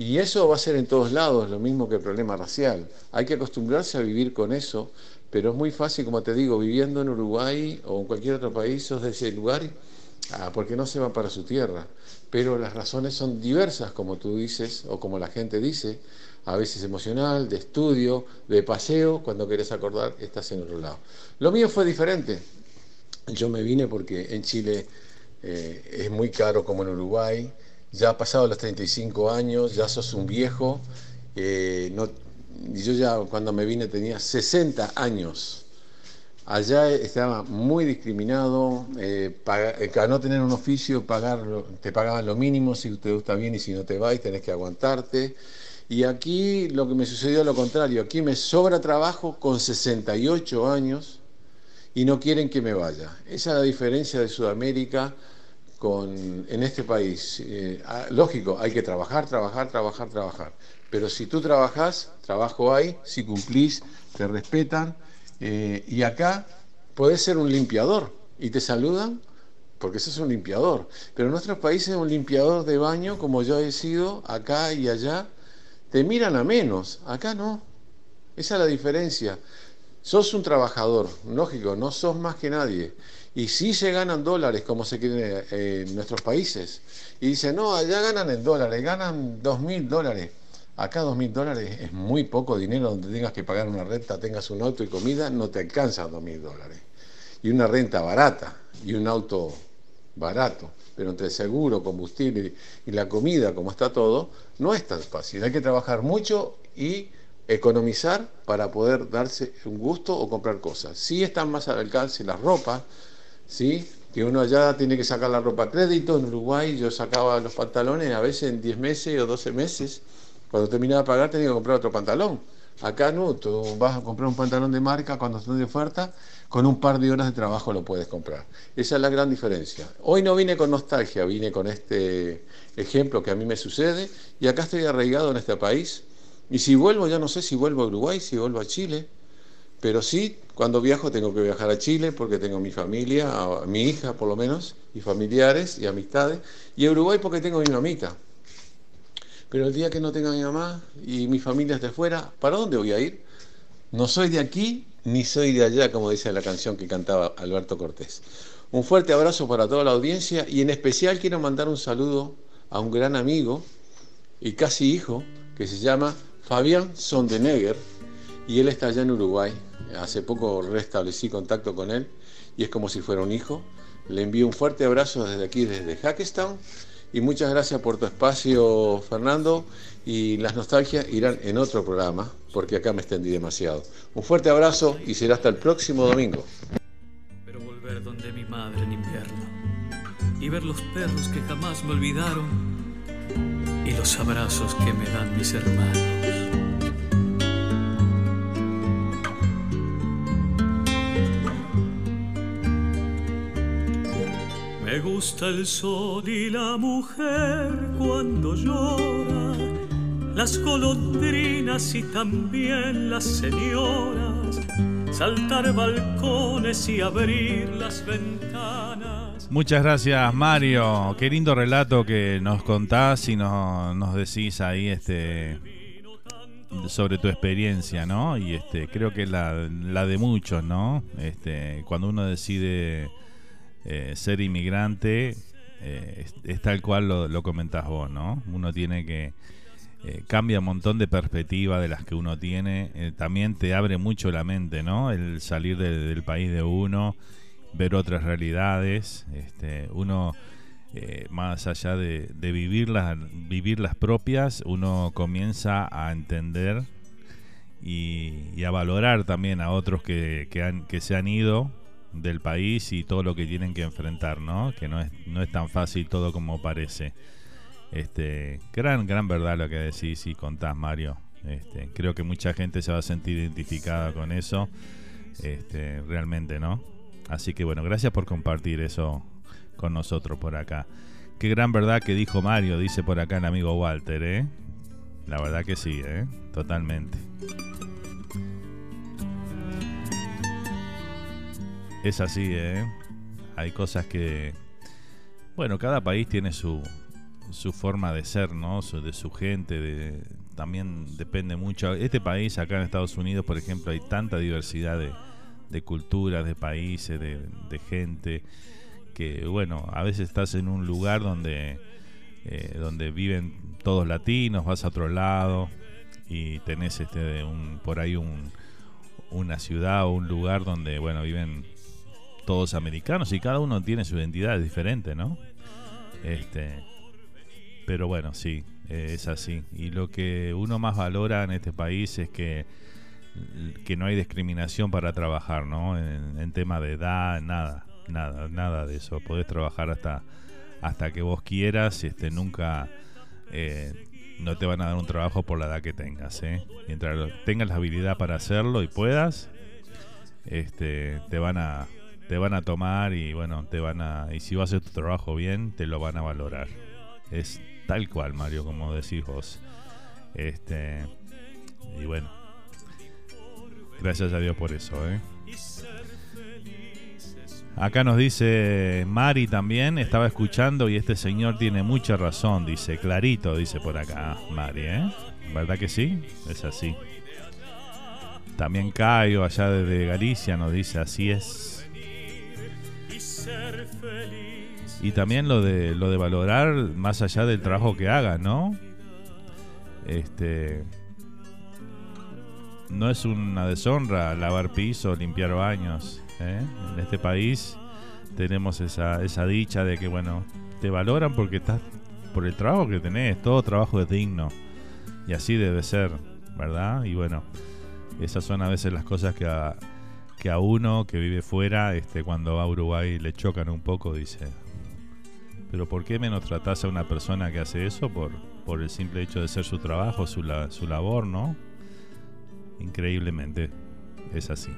y eso va a ser en todos lados, lo mismo que el problema racial. Hay que acostumbrarse a vivir con eso, pero es muy fácil, como te digo, viviendo en Uruguay o en cualquier otro país, sos de ese lugar, ah, porque no se va para su tierra. Pero las razones son diversas, como tú dices, o como la gente dice, a veces emocional, de estudio, de paseo, cuando querés acordar, estás en otro lado. Lo mío fue diferente. Yo me vine porque en Chile eh, es muy caro como en Uruguay, ya ha pasado los 35 años, ya sos un viejo, eh, yo ya cuando me vine tenía 60 años. Allá estaba muy discriminado, eh, eh, no tener un oficio pagar, te pagaban lo mínimo si te gusta bien y si no te vais tenés que aguantarte. Y aquí lo que me sucedió es lo contrario, aquí me sobra trabajo con 68 años y no quieren que me vaya. Esa es la diferencia de Sudamérica con, en este país. Eh, ah, lógico, hay que trabajar, trabajar, trabajar, trabajar. Pero si tú trabajas, trabajo hay, si cumplís, te respetan. Eh, y acá puedes ser un limpiador y te saludan porque ese es un limpiador. Pero en nuestros países un limpiador de baño, como yo he sido, acá y allá, te miran a menos. Acá no. Esa es la diferencia. Sos un trabajador, lógico, no sos más que nadie. Y si se ganan dólares, como se quiere eh, en nuestros países. Y dicen, no, allá ganan en dólares, ganan dos mil dólares. Acá dos mil dólares es muy poco dinero donde tengas que pagar una renta, tengas un auto y comida, no te alcanza dos mil dólares. Y una renta barata y un auto barato, pero entre seguro, combustible y la comida, como está todo, no es tan fácil. Hay que trabajar mucho y economizar para poder darse un gusto o comprar cosas. Sí están más al alcance las ropas, ¿sí? que uno allá tiene que sacar la ropa a crédito, en Uruguay yo sacaba los pantalones a veces en 10 meses o 12 meses, cuando terminaba de pagar tenía que comprar otro pantalón. Acá no, tú vas a comprar un pantalón de marca cuando están de oferta, con un par de horas de trabajo lo puedes comprar. Esa es la gran diferencia. Hoy no vine con nostalgia, vine con este ejemplo que a mí me sucede y acá estoy arraigado en este país. Y si vuelvo, ya no sé si vuelvo a Uruguay, si vuelvo a Chile, pero sí, cuando viajo tengo que viajar a Chile porque tengo mi familia, a mi hija por lo menos, y familiares y amistades, y a Uruguay porque tengo mi mamita. Pero el día que no tenga mi mamá y mi familia esté fuera, ¿para dónde voy a ir? No soy de aquí ni soy de allá, como dice la canción que cantaba Alberto Cortés. Un fuerte abrazo para toda la audiencia y en especial quiero mandar un saludo a un gran amigo y casi hijo que se llama Fabián Sondenegger y él está allá en Uruguay. Hace poco restablecí contacto con él y es como si fuera un hijo. Le envío un fuerte abrazo desde aquí, desde Hackestown y muchas gracias por tu espacio, Fernando. Y las nostalgias irán en otro programa, porque acá me extendí demasiado. Un fuerte abrazo y será hasta el próximo domingo. Pero donde mi madre y ver los perros que jamás me olvidaron y los abrazos que me dan mis hermanos. Me gusta el sol y la mujer cuando llora, las golondrinas y también las señoras, saltar balcones y abrir las ventanas. Muchas gracias Mario, qué lindo relato que nos contás y nos, nos decís ahí este sobre tu experiencia, ¿no? Y este creo que la, la de muchos, ¿no? Este cuando uno decide eh, ser inmigrante eh, es, tal cual lo, lo, comentás vos, ¿no? Uno tiene que... Eh, cambia un montón de perspectivas de las que uno tiene. también te abre mucho la mente, ¿no? El salir del país de uno ver otras realidades. Este, uno, eh, más allá de, de vivir, las, vivir las propias, uno comienza a entender y, a valorar también a otros que, que, han, que se han ido del país y todo lo que tienen que enfrentar, ¿no? Que no es, no es tan fácil todo como parece. Este, gran, gran verdad lo que decís y contás, Mario. Este, creo que mucha gente se va a sentir identificada con eso. Este, realmente, ¿no? Así que bueno, gracias por compartir eso con nosotros por acá. Qué gran verdad que dijo Mario, dice por acá el amigo Walter, ¿eh? La verdad que sí, ¿eh? Totalmente. Es así, ¿eh? Hay cosas que... Bueno, cada país tiene su, su forma de ser, ¿no? de su gente, de, también depende mucho. Este país, acá en Estados Unidos, por ejemplo, hay tanta diversidad de, de culturas, de países, de, de, gente, que bueno, a veces estás en un lugar donde, eh, donde viven todos latinos, vas a otro lado y tenés este un, por ahí un, una ciudad o un lugar donde bueno viven todos americanos y cada uno tiene su identidad diferente, ¿no? Este, pero bueno, sí, es así. Y lo que uno más valora en este país es que, que no hay discriminación para trabajar, ¿no? En, tema de edad, nada, nada, nada de eso. Podés trabajar hasta, hasta que vos quieras, este, nunca... Eh, no te van a dar un trabajo por la edad que tengas, ¿eh? Mientras tengas la habilidad para hacerlo y puedas, este, te van a te van a tomar y bueno, te van a y si vas a hacer tu trabajo bien, te lo van a valorar. Es tal cual, Mario, como decís vos. Este y bueno. Gracias a Dios por eso, ¿eh? Acá nos dice Mari también, estaba escuchando y este señor tiene mucha razón, dice, clarito, dice por acá, Mari, ¿eh? ¿Verdad que sí? Es así. También Caio, allá desde Galicia, nos dice, así es. Y también lo de lo de valorar más allá del trabajo que haga, ¿no? Este no es una deshonra lavar piso, limpiar baños. ¿eh? En este país tenemos esa, esa dicha de que, bueno, te valoran porque estás por el trabajo que tenés. Todo trabajo es digno. Y así debe ser, ¿verdad? Y bueno, esas son a veces las cosas que a, que a uno que vive fuera, este, cuando va a Uruguay le chocan un poco, dice, pero ¿por qué menos tratás a una persona que hace eso por, por el simple hecho de ser su trabajo, su, su labor, ¿no? Increíblemente es así.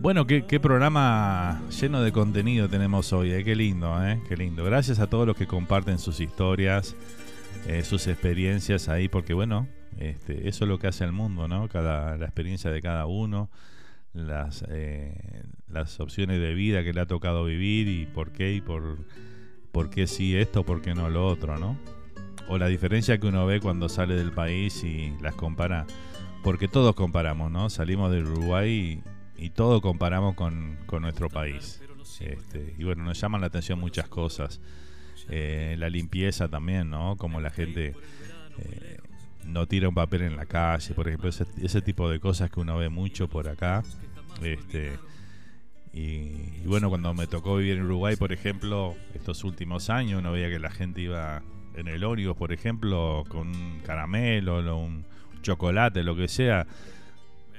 Bueno, qué, programa lleno de contenido tenemos hoy, ¿eh? qué lindo, ¿eh? qué lindo. Gracias a todos los que comparten sus historias, eh, sus experiencias ahí, porque bueno, este, eso es lo que hace el mundo, ¿no? Cada, la experiencia de cada uno, las, eh, las opciones de vida que le ha tocado vivir y por qué y por, por qué sí esto, por qué no lo otro, ¿no? O la diferencia que uno ve cuando sale del país y las compara, porque todos comparamos, ¿no? Salimos del Uruguay y, y todo comparamos con, con nuestro país. Este, y bueno, nos llaman la atención muchas cosas. Eh, la limpieza también, ¿no? Como la gente eh, no tira un papel en la calle, por ejemplo, ese, ese tipo de cosas que uno ve mucho por acá. Este, y, bueno, cuando me tocó vivir en Uruguay, por ejemplo, estos últimos años, uno veía que la gente iba en el ónibus, por ejemplo, con un caramelo, un chocolate, lo que sea,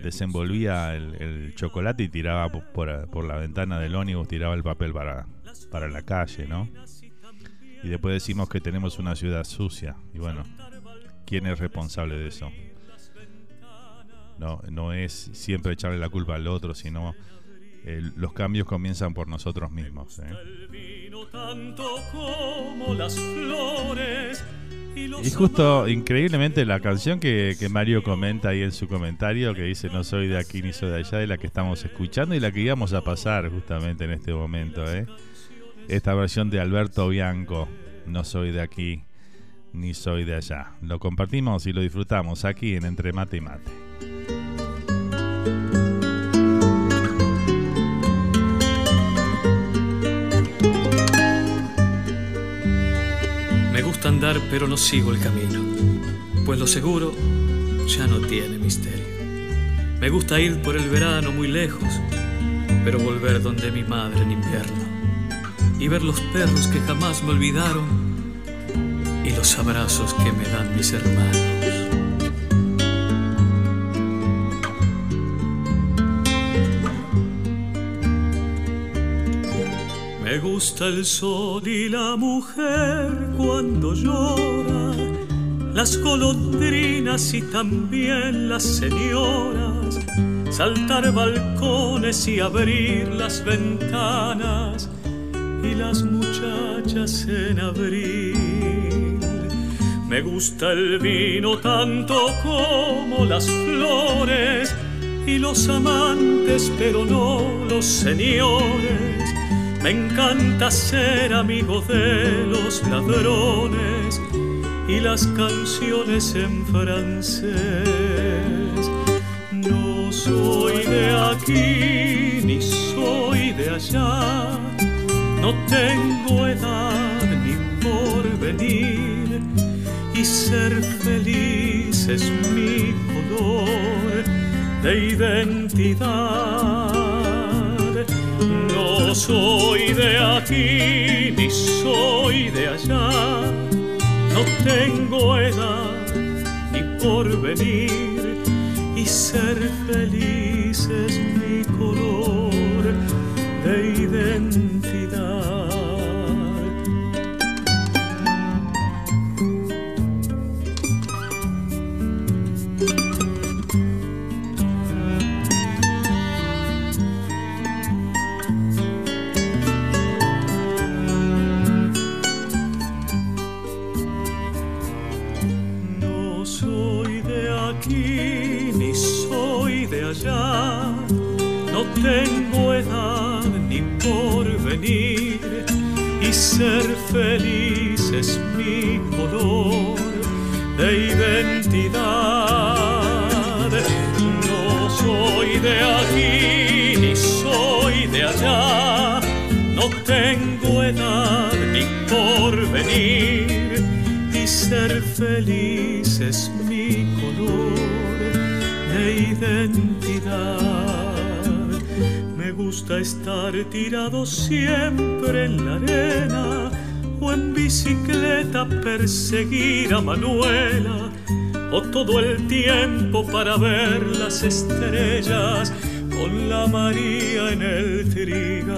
desenvolvía el, chocolate y tiraba por, por, la ventana del ónibus, tiraba el papel para, para la calle, ¿no? Y después decimos que tenemos una ciudad sucia. Y bueno, ¿quién es responsable de eso? No, es siempre echarle la culpa al otro, sino los cambios comienzan por nosotros mismos. ¿eh? Y justo, increíblemente, la canción que, Mario comenta ahí en su comentario, que dice no soy de aquí ni soy de allá, de la que estamos escuchando y la que íbamos a pasar justamente en este momento. ¿eh? Esta versión de Alberto Bianco, no soy de aquí ni soy de allá. Lo compartimos y lo disfrutamos aquí en Entre Mate y Mate. Me gusta andar pero no sigo el camino, pues lo seguro ya no tiene misterio. Me gusta ir por el verano muy lejos, Espero volver donde mi madre en invierno y ver los perros que jamás me olvidaron y los abrazos que me dan mis hermanos. Me gusta el sol y la mujer cuando llora, las golondrinas y también las señoras, saltar balcones y abrir las ventanas y las muchachas en abril. Me gusta el vino tanto como las flores y los amantes, pero no los señores. Me encanta ser amigo de los ladrones y las canciones en francés. No soy de aquí ni soy de allá no tengo edad ni porvenir y ser feliz es mi color de identidad. No soy de aquí ni soy de allá, no tengo edad ni porvenir y ser feliz es mi color de identidad. Feliz es mi color de identidad. No soy de aquí ni soy de allá, no tengo edad ni porvenir y ser feliz es mi color de identidad. Me gusta estar tirado siempre en la arena o en bicicleta perseguir a Manuela. O todo el tiempo para ver las estrellas con la María en el trigal.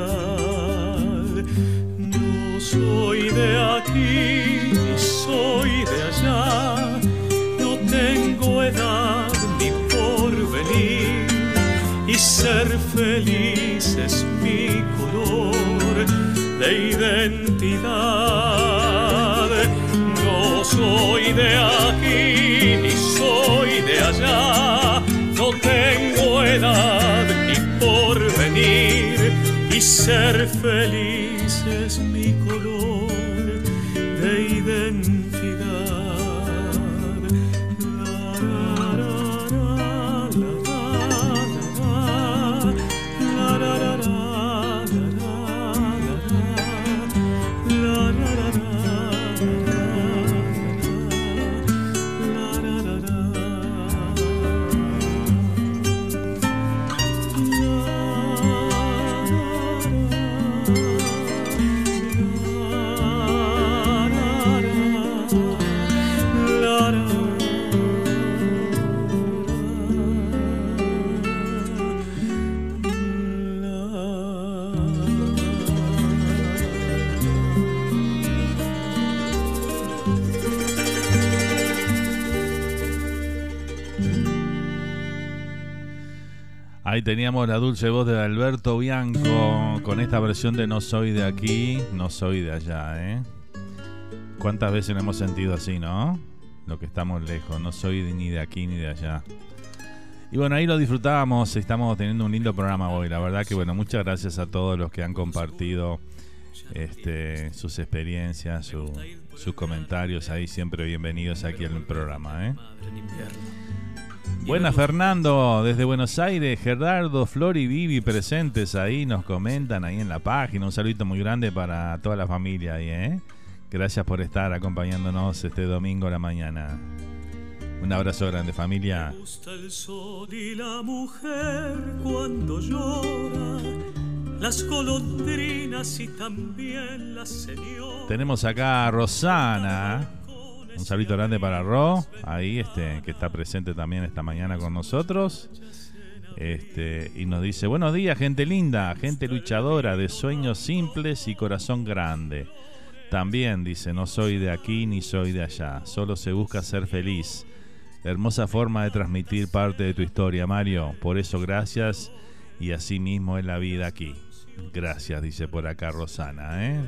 No soy de aquí ni soy de allá, no tengo edad ni porvenir. Y ser feliz es mi de identidad. No soy de aquí ni soy de allá, no tengo edad ni porvenir y ser feliz Ahí teníamos la dulce voz de Alberto Bianco con esta versión de No soy de aquí, no soy de allá, ¿eh? ¿Cuántas veces nos hemos sentido así, no? Lo que estamos lejos, no soy ni de aquí ni de allá. Y bueno, ahí lo disfrutábamos, estamos teniendo un lindo programa hoy. La verdad que bueno, muchas gracias a todos los que han compartido este, sus experiencias, su- sus comentarios. Ahí siempre bienvenidos aquí al programa, ¿eh? Buenas Fernando, desde Buenos Aires, Gerardo, Flor y Vivi presentes ahí, nos comentan ahí en la página. Un saludito muy grande para toda la familia ahí, ¿eh? Gracias por estar acompañándonos este domingo a la mañana. Un abrazo grande familia. gusta el sol y la mujer cuando llora, las golondrinas y también la señora. Tenemos acá a Rosana. Un saludo grande para Ro, ahí este, que está presente también esta mañana con nosotros. Este, y nos dice, buenos días, gente linda, gente luchadora, de sueños simples y corazón grande. También dice, no soy de aquí ni soy de allá, solo se busca ser feliz. Hermosa forma de transmitir parte de tu historia, Mario. Por eso gracias y así mismo es la vida aquí. Gracias, dice por acá Rosana, ¿eh?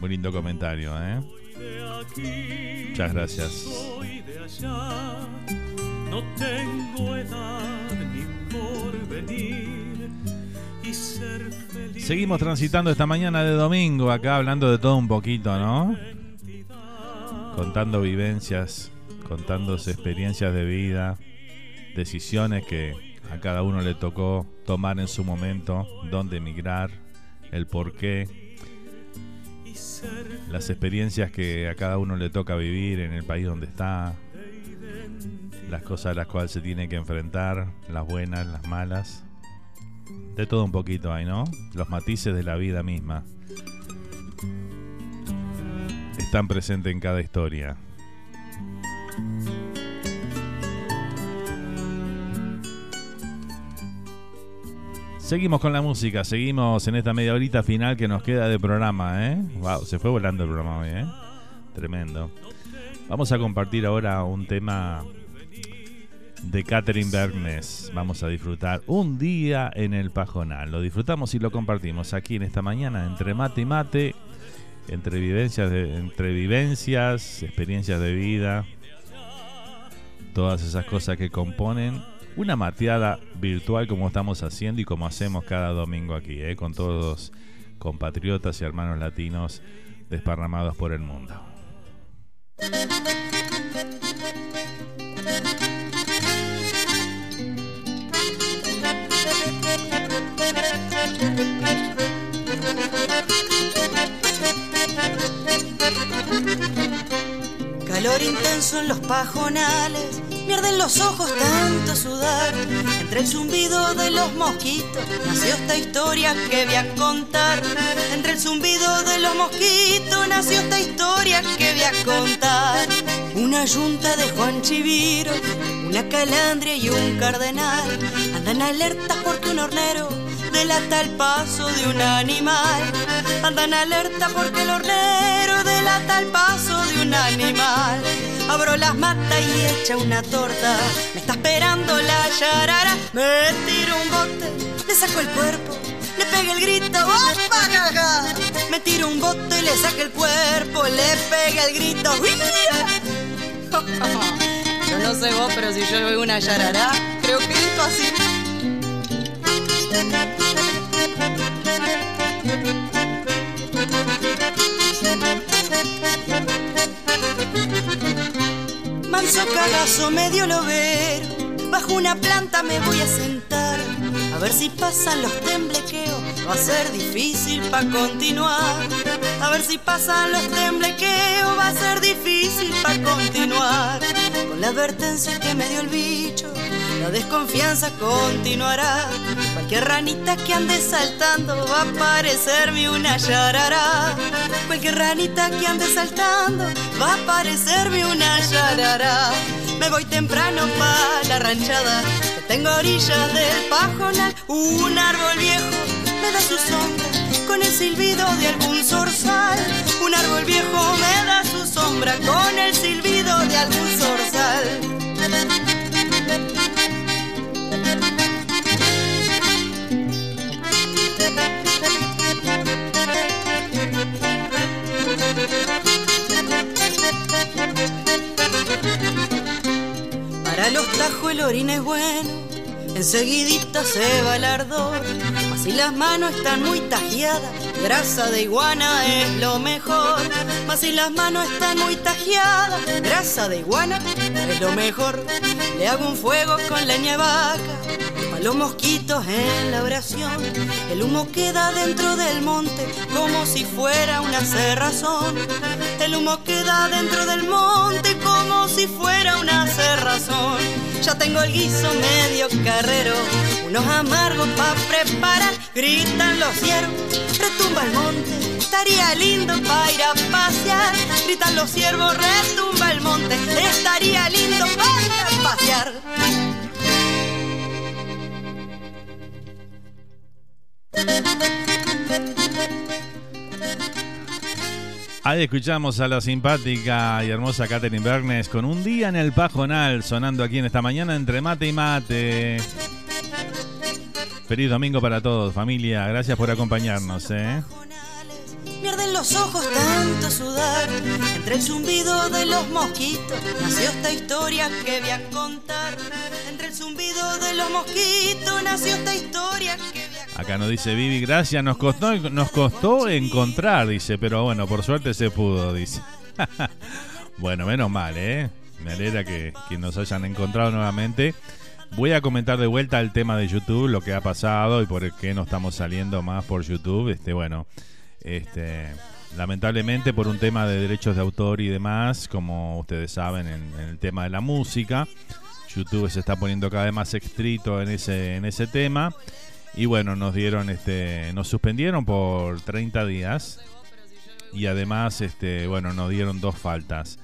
Muy lindo comentario, ¿eh? Muchas gracias. Soy de allá, no tengo edad ni porvenir y ser feliz. Seguimos transitando esta mañana de domingo, acá hablando de todo un poquito, ¿no? Contando vivencias, contando experiencias de vida, decisiones que a cada uno le tocó tomar en su momento, dónde emigrar, el por qué, las experiencias que a cada uno le toca vivir en el país donde está, las cosas a las cuales se tiene que enfrentar, las buenas, las malas. De todo un poquito hay, ¿no? Los matices de la vida misma. Están presentes en cada historia. Seguimos con la música, seguimos en esta media horita final que nos queda de programa, ¿eh? Wow, se fue volando el programa hoy, ¿eh? Tremendo. Vamos a compartir ahora un tema de Catherine Bergnes. Vamos a disfrutar un día en el Pajonal. Lo disfrutamos y lo compartimos aquí en esta mañana entre mate y mate, entre vivencias, de- entre vivencias, experiencias de vida, todas esas cosas que componen una mateada virtual como estamos haciendo y como hacemos cada domingo aquí, ¿eh? con todos compatriotas y hermanos latinos desparramados por el mundo. Calor intenso en los pajonales, pierden los ojos tanto sudar. Entre el zumbido de los mosquitos nació esta historia que voy a contar. Entre el zumbido de los mosquitos nació esta historia que voy a contar. Una yunta de Juan Chiviro, una calandria y un cardenal andan alertas porque un hornero delata el paso de un animal. Andan alerta porque el hornero el paso de un animal. Abro las matas y echa una torta. Me está esperando la yarara. Me tiro un bote, le saco el cuerpo. Le pegué el grito, ¡opa! Me tiro un bote y le saco el cuerpo. Le pegué el grito. Yo no sé vos, pero si yo veo una yarara, creo que esto así. Manso cagazo medio lobero, bajo una planta me voy a sentar. A ver si pasan los temblequeos, va a ser difícil para continuar. A ver si pasan los temblequeos, va a ser difícil para continuar. Con la advertencia que me dio el bicho, la desconfianza continuará. Cualquier ranita que ande saltando va a parecerme una yarará. Cualquier ranita que ande saltando va a parecerme una yarará. Me voy temprano pa' la ranchada, que tengo orillas del pajonal. Un árbol viejo me da su sombra con el silbido de algún zorzal. Un árbol viejo me da su sombra con el silbido de algún zorzal. Para los tajos el orín es bueno, enseguidita se va el ardor. Si las manos están muy tajeadas, grasa de iguana es lo mejor. Mas si las manos están muy tajeadas, grasa de iguana es lo mejor. Le hago un fuego con leña vaca, los mosquitos en la oración. El humo queda dentro del monte como si fuera una cerrazón. El humo queda dentro del monte como si fuera una ya tengo el guiso medio carrero, unos amargos pa' preparar, gritan los ciervos, retumba el monte, estaría lindo pa' ir a pasear, gritan los ciervos, retumba el monte, estaría lindo pa' ir a pasear. Ahí escuchamos a la simpática y hermosa Catherine Bernes con un día en el pajonal sonando aquí en esta mañana entre mate y mate. Feliz domingo para todos, familia. Gracias por acompañarnos, ¿eh? Pierden los ojos tanto sudar. Entre el zumbido de los mosquitos nació esta historia que voy a contar. Entre el zumbido de los mosquitos nació esta historia que Acá nos dice Vivi, gracias, nos costó, nos costó encontrar, dice, pero bueno, por suerte se pudo, dice. bueno, menos mal, ¿eh? Me alegra que, que nos hayan encontrado nuevamente. Voy a comentar de vuelta el tema de YouTube, lo que ha pasado y por qué no estamos saliendo más por YouTube. Este, bueno, este, lamentablemente por un tema de derechos de autor y demás, como ustedes saben, en, en el tema de la música, YouTube se está poniendo cada vez más estricto en ese, en ese tema. Y bueno, nos dieron, este, nos suspendieron por 30 días. Y además, este, bueno, nos dieron dos faltas.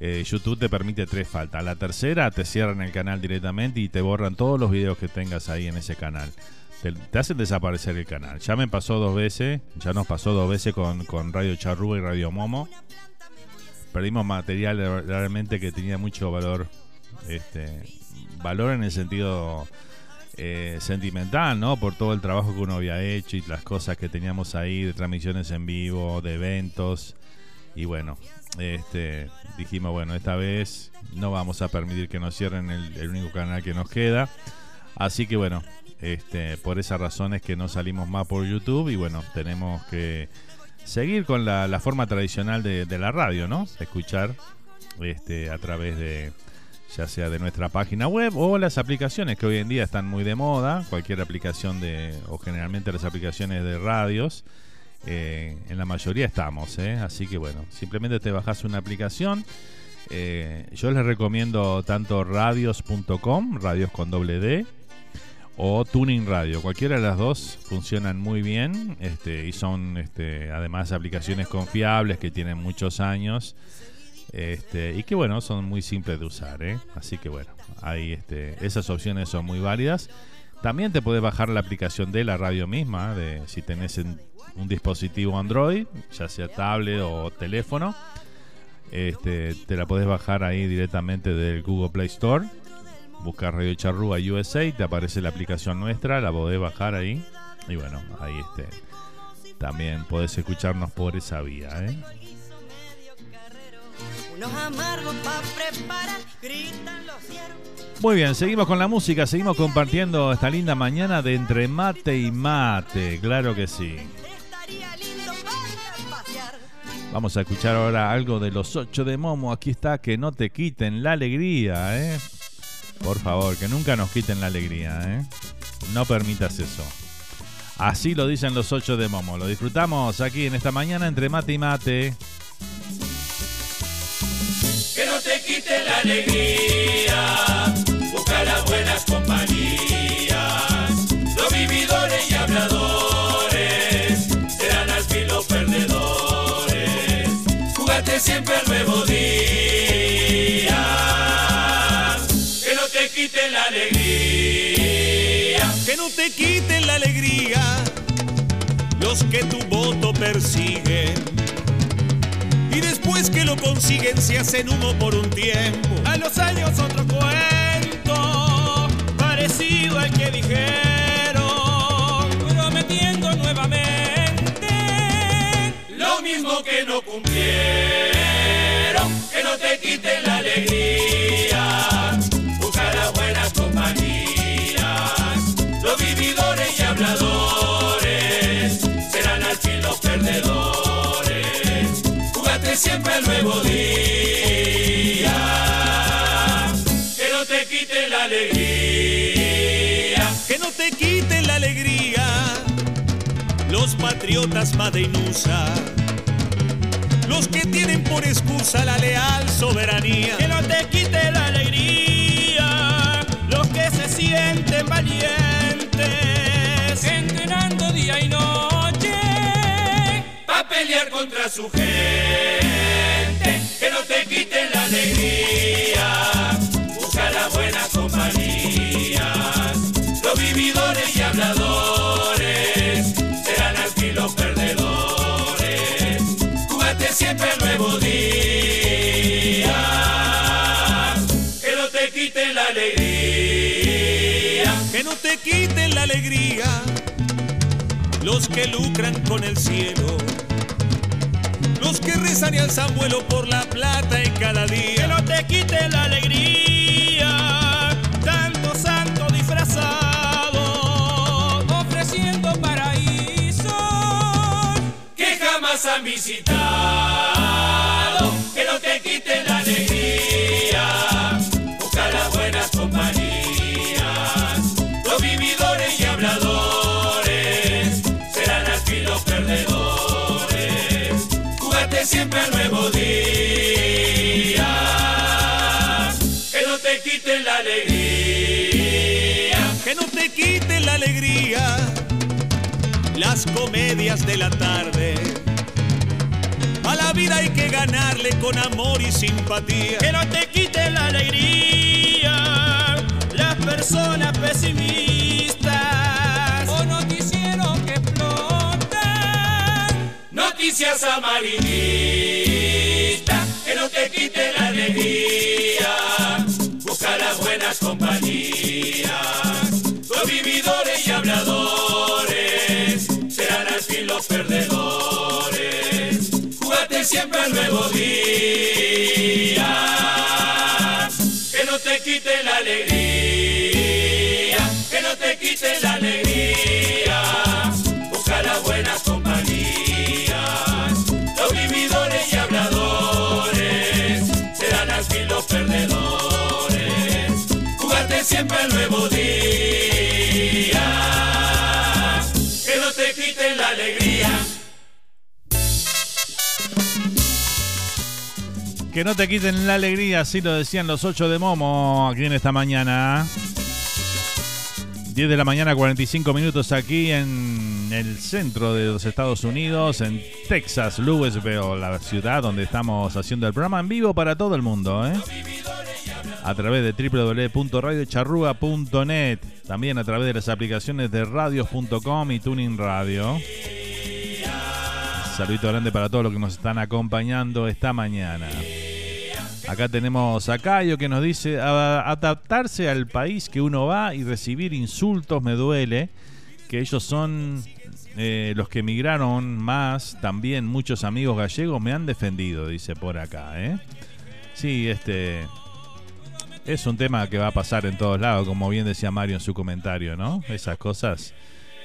Eh, YouTube te permite tres faltas. La tercera te cierran el canal directamente y te borran todos los videos que tengas ahí en ese canal. Te, te hacen desaparecer el canal. Ya me pasó dos veces, ya nos pasó dos veces con, con Radio Charrúa y Radio Momo. Perdimos material realmente que tenía mucho valor. Este, valor en el sentido eh, sentimental, ¿no? Por todo el trabajo que uno había hecho y las cosas que teníamos ahí de transmisiones en vivo, de eventos. Y bueno, este, dijimos, bueno, esta vez no vamos a permitir que nos cierren el, único canal que nos queda. Así que bueno, este, por esa razón es que no salimos más por YouTube y bueno, tenemos que seguir con la, la forma tradicional de, de la radio, ¿no? Escuchar este, a través de, ya sea de nuestra página web o las aplicaciones que hoy en día están muy de moda, cualquier aplicación de, o generalmente las aplicaciones de radios, eh, en la mayoría estamos, ¿eh? así que bueno, simplemente te bajas una aplicación. Eh, yo les recomiendo tanto radios.com, radios con doble D, o Tuning Radio. Cualquiera de las dos funcionan muy bien este, y son este, además aplicaciones confiables que tienen muchos años. Este, y que bueno, son muy simples de usar, ¿eh? Así que bueno, ahí este, esas opciones son muy válidas. También te puedes bajar la aplicación de la radio misma, de si tenés en- un dispositivo Android, ya sea tablet o teléfono. Este, te la podés bajar ahí directamente del Google Play Store. Buscas Radio Charrúa USA te aparece la aplicación nuestra, la podés bajar ahí. Y bueno, ahí este, también podés escucharnos por esa vía, ¿eh? Unos amargos pa' preparar, gritan los ciervos. Muy bien, seguimos con la música, seguimos compartiendo esta linda mañana de entre mate y mate, claro que sí. Vamos a escuchar ahora algo de los ocho de Momo. Aquí está, que no te quiten la alegría, ¿eh? Por favor, que nunca nos quiten la alegría, ¿eh? No permitas eso. Así lo dicen los ocho de Momo. Lo disfrutamos aquí en esta mañana entre mate y mate. La alegría. Busca las buenas compañías. Los vividores y habladores serán al fin los perdedores. Jugate siempre el nuevo día. Que no te quite la alegría. Que no te quiten la alegría los que tu voto persiguen. Y después que lo consiguen se hacen humo por un tiempo. A los años otro cuento, parecido al que dijeron, prometiendo nuevamente Lo mismo que no cumplieron, que no te quiten la alegría. Siempre el nuevo día, que no te quiten la alegría. Que no te quiten la alegría los patriotas Madeinusa. Los que tienen por excusa la leal soberanía. que no te quite la alegría mueren valientes, entrenando día y noche, pelear contra su gente, que no te quiten la alegría, busca las buenas compañías, los vividores y habladores serán fin los perdedores, jugate siempre el nuevo día, que no te quiten la alegría, que no te quiten la alegría los que lucran con el cielo, que rezan y alzan vuelo por la plata en cada día. Que no te quite la alegría, tanto santo disfrazado, ofreciendo paraísos que jamás han visitado. Que no te quite la alegría, siempre nuevo día, que no te quiten la alegría. Que no te quiten la alegría las comedias de la tarde. A la vida hay que ganarle con amor y simpatía. Que no te quite la alegría las personas pesimistas Noticias amarillistas, que no te quite la alegría. Busca las buenas compañías, los vividores y habladores serán al fin los perdedores. Júgate siempre al nuevo día, que no te quite la alegría, que no te quite la alegría. Busca las buenas compañías, Júgate siempre al nuevo día, que no te quiten la alegría. Que no te quiten la alegría, así lo decían los 8 de Momo aquí en esta mañana. 10 de la mañana, 45 minutos aquí en el centro de los Estados Unidos, en Texas, Louisville, la ciudad donde estamos haciendo el programa en vivo para todo el mundo, ¿eh? A través de www.radiocharruga.net, también a través de las aplicaciones de radios.com y Tuning Radio. Saludito grande para todos los que nos están acompañando esta mañana. Acá tenemos a Cayo que nos dice "A- adaptarse al país que uno va y recibir insultos me duele. Que ellos son eh, los que emigraron más. También muchos amigos gallegos me han defendido, dice por acá. ¿eh? Sí, este es un tema que va a pasar en todos lados, como bien decía Mario en su comentario, ¿no? Esas cosas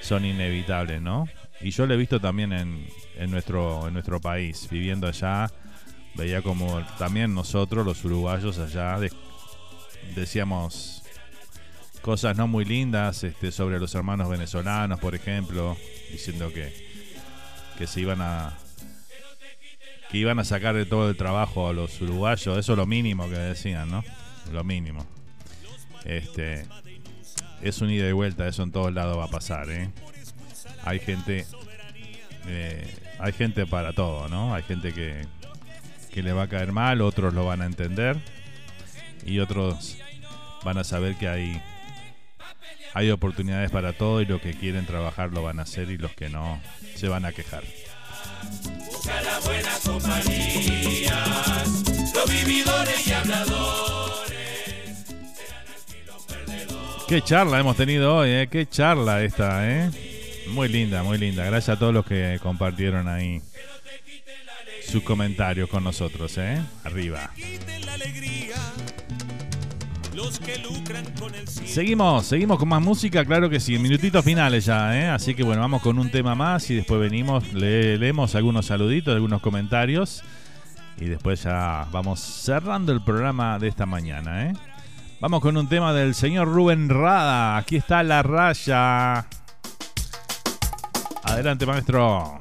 son inevitables, ¿no? Y yo lo he visto también en, en nuestro, en nuestro país, viviendo allá, veía como también nosotros, los uruguayos allá, de- decíamos cosas no muy lindas este, sobre los hermanos venezolanos, por ejemplo, diciendo que, que se iban a que iban a sacar de todo el trabajo a los uruguayos, eso es lo mínimo que decían, ¿no? Lo mínimo. Este es un ida y vuelta, eso en todos lados va a pasar, ¿eh? Hay gente eh, hay gente para todo, ¿no? Hay gente que que le va a caer mal, otros lo van a entender y otros van a saber que hay hay oportunidades para todo y los que quieren trabajar lo van a hacer y los que no se van a quejar. Busca las buenas compañías, los vividores y habladores. Qué charla hemos tenido hoy, ¿eh? Qué charla esta, ¿eh? Muy linda, muy linda. Gracias a todos los que compartieron ahí sus comentarios con nosotros, ¿eh? Arriba. Seguimos, seguimos con más música, claro que sí, minutitos finales ya, ¿eh? Así que bueno, vamos con un tema más y después venimos, le- leemos algunos saluditos, algunos comentarios y después ya vamos cerrando el programa de esta mañana, ¿eh? Vamos con un tema del señor Rubén Rada, aquí está la raya. Adelante, maestro.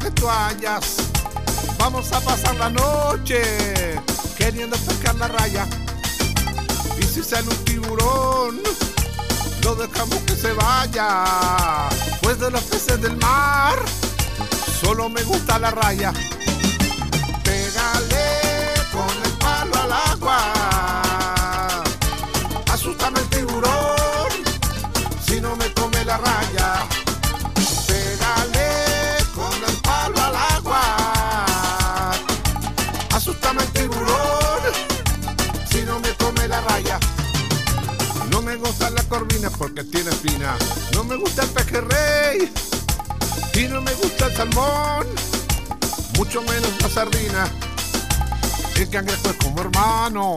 De toallas. Vamos a pasar la noche queriendo pescar la raya. Y si sale un tiburón, lo dejamos que se vaya. Pues de los peces del mar, solo me gusta la raya. Porque tiene espina. No me gusta el pejerrey y no me gusta el salmón. Mucho menos la sardina. El cangrejo es como hermano,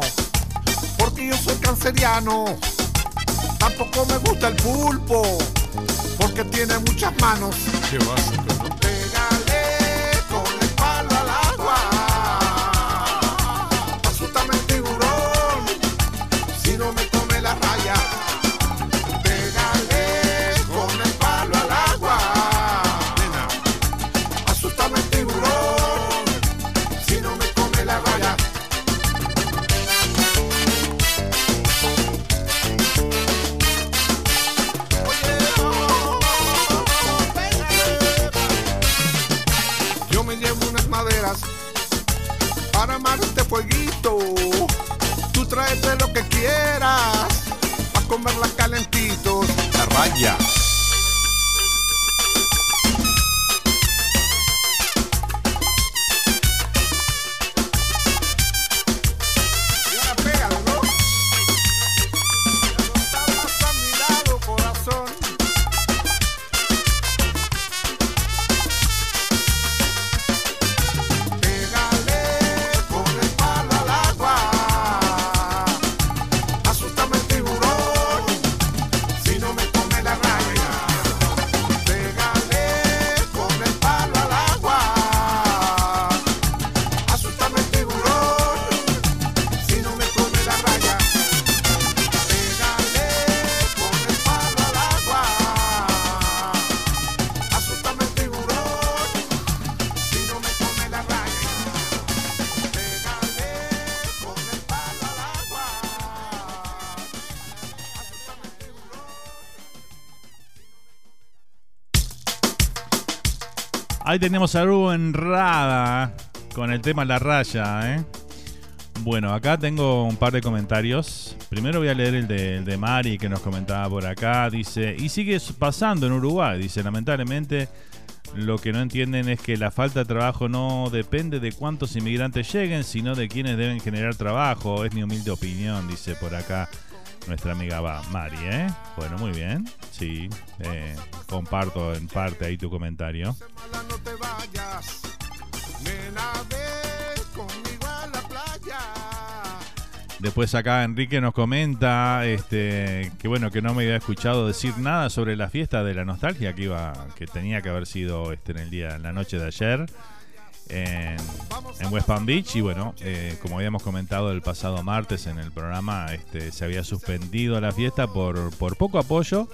porque yo soy canceriano. Tampoco me gusta el pulpo, porque tiene muchas manos. Qué Ahí tenemos a Rubén Rada con el tema La Raya, ¿eh? Bueno, acá tengo un par de comentarios. Primero voy a leer el de, el de Mari que nos comentaba por acá. Dice, y sigue pasando en Uruguay. Dice, lamentablemente lo que no entienden es que la falta de trabajo no depende de cuántos inmigrantes lleguen, sino de quienes deben generar trabajo. Es mi humilde opinión, dice por acá nuestra amiga Va- Mari, ¿eh? Bueno, muy bien. Sí, eh, comparto en parte ahí tu comentario. Después acá Enrique nos comenta este, que bueno que no me había escuchado decir nada sobre la fiesta de la nostalgia que iba que tenía que haber sido este en el día en la noche de ayer en, West Palm Beach. Y bueno eh, como habíamos comentado el pasado martes en el programa este, se había suspendido la fiesta por, por poco apoyo.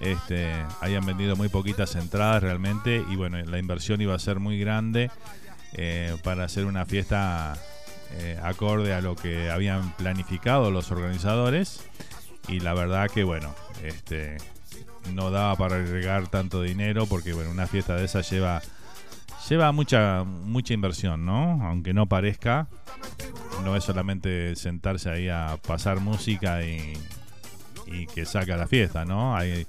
Este, habían vendido muy poquitas entradas realmente y bueno la inversión iba a ser muy grande eh, para hacer una fiesta eh, acorde a lo que habían planificado los organizadores. Y la verdad que bueno este no daba para agregar tanto dinero porque bueno una fiesta de esa lleva lleva mucha mucha inversión no aunque no parezca no es solamente sentarse ahí a pasar música y, y que saca la fiesta no hay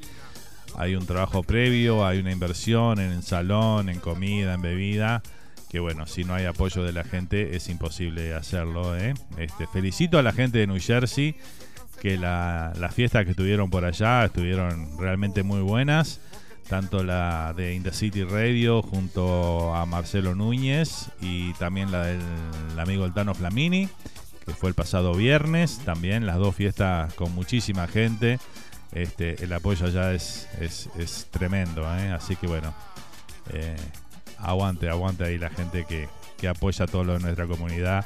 hay un trabajo previo hay una inversión en el salón en comida en bebida que bueno, si no hay apoyo de la gente es imposible hacerlo. ¿eh? Este, felicito a la gente de New Jersey, que la- las fiestas que tuvieron por allá estuvieron realmente muy buenas. Tanto la de In the City Radio junto a Marcelo Núñez y también la del amigo el Tano Flamini, que fue el pasado viernes. También las dos fiestas con muchísima gente. Este, el apoyo allá es, es, es tremendo, ¿eh? así que bueno, eh, aguante, aguante ahí la gente que, que apoya todo lo de nuestra comunidad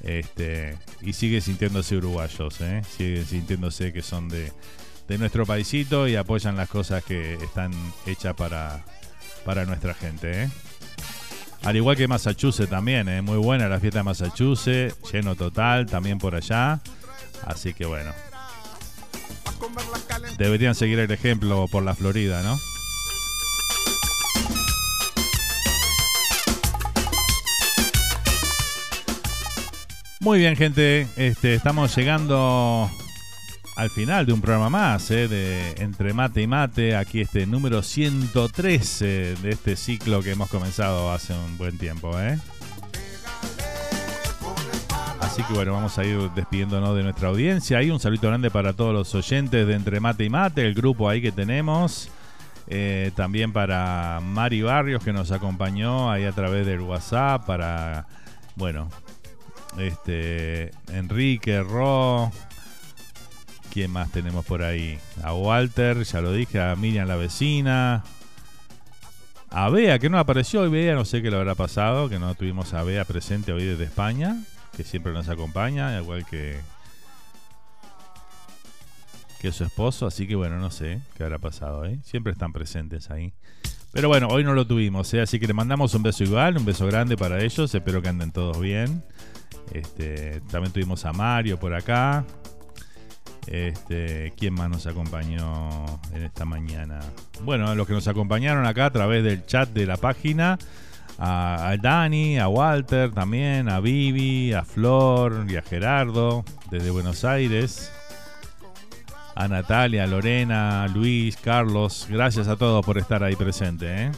Este, y sigue sintiéndose uruguayos, ¿eh? sigue sintiéndose que son de, de nuestro paisito y apoyan las cosas que están hechas para, para nuestra gente. ¿eh? Al igual que Massachusetts también, ¿eh? muy buena la fiesta de Massachusetts, lleno total también por allá. Así que bueno. Deberían seguir el ejemplo por la Florida, ¿no? Muy bien, gente. Este, estamos llegando al final de un programa más, ¿eh? de Entre Mate y Mate. Aquí este número 113 de este ciclo que hemos comenzado hace un buen tiempo. ¿eh? Así que bueno, vamos a ir despidiéndonos de nuestra audiencia. Hay un saludo grande para todos los oyentes de Entre Mate y Mate, el grupo ahí que tenemos. Eh, también para Mari Barrios que nos acompañó ahí a través del WhatsApp. Para, bueno, este Enrique, Ro. ¿Quién más tenemos por ahí? A Walter, ya lo dije, a Miriam la vecina. A Bea, que no apareció hoy, Bea, no sé qué le habrá pasado, que no tuvimos a Bea presente hoy desde España, que siempre nos acompaña, igual que, que su esposo, así que bueno, no sé qué habrá pasado, ¿eh? Siempre están presentes ahí. Pero bueno, hoy no lo tuvimos, ¿eh? así que le mandamos un beso igual, un beso grande para ellos, espero que anden todos bien. Este, también tuvimos a Mario por acá. Este, ¿Quién más nos acompañó en esta mañana? Bueno, los que nos acompañaron acá a través del chat de la página. A, Dani, a Walter también, a Vivi, a Flor y a Gerardo desde Buenos Aires. A Natalia, Lorena, Luis, Carlos. Gracias a todos por estar ahí presente. ¿eh?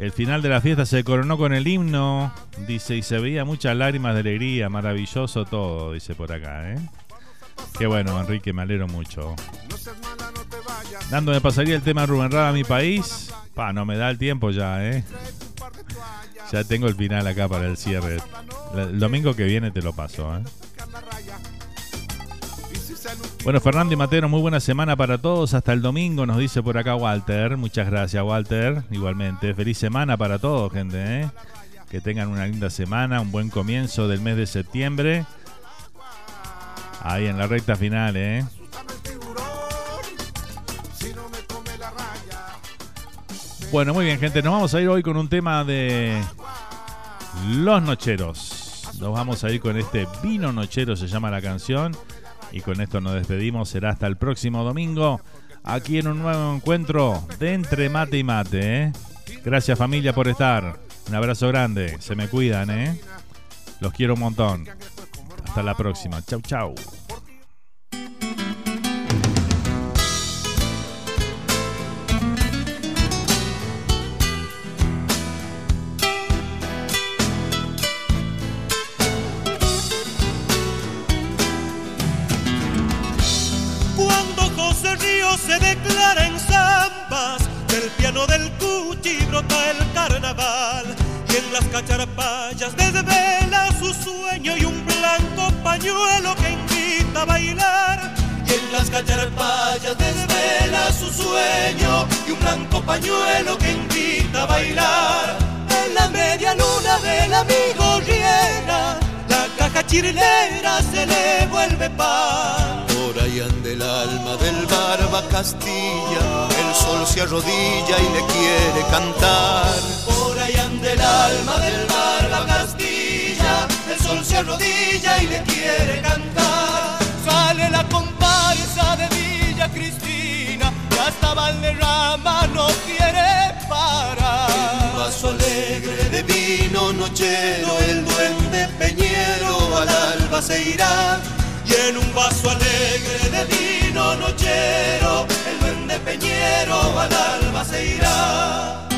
El final de la fiesta se coronó con el himno, dice, y se veía muchas lágrimas de alegría, maravilloso todo, dice por acá, ¿eh? Qué bueno, Enrique, me alegro mucho. Dando me pasaría el tema Rubén Rada a mi país. Pa, no me da el tiempo ya, ¿eh? Ya tengo el final acá para el cierre. El domingo que viene te lo paso, ¿eh? Bueno, Fernando y Mateo, muy buena semana para todos. Hasta el domingo, nos dice por acá Walter. Muchas gracias, Walter. Igualmente, feliz semana para todos, gente. ¿eh? Que tengan una linda semana, un buen comienzo del mes de septiembre. Ahí en la recta final, ¿eh? Bueno, muy bien, gente. Nos vamos a ir hoy con un tema de Los Nocheros. Nos vamos a ir con este Vino Nochero, se llama la canción. Y con esto nos despedimos. Será hasta el próximo domingo. Aquí en un nuevo encuentro de Entre Mate y Mate. ¿eh? Gracias familia por estar. Un abrazo grande. Se me cuidan, ¿eh? Los quiero un montón. Hasta la próxima. Chau, chau. Del cuchi brota el carnaval. Y en las cacharpayas desvela su sueño y un blanco pañuelo que invita a bailar. Y en las cacharpayas desvela su sueño y un blanco pañuelo que invita a bailar. En la media luna del amigo Riera, la caja chirlera se le vuelve pan. Por ahí anda el alma del barba Castilla, sol se arrodilla y le quiere cantar. Por ahí anda el alma del barba Castilla, el sol se arrodilla y le quiere cantar. Sale la comparsa de Villa Cristina, y hasta Valderrama no quiere parar. Un vaso alegre de vino nochero, el duende peñero al alba se irá. Y en un vaso alegre de vino nochero, el peñero al alba se irá.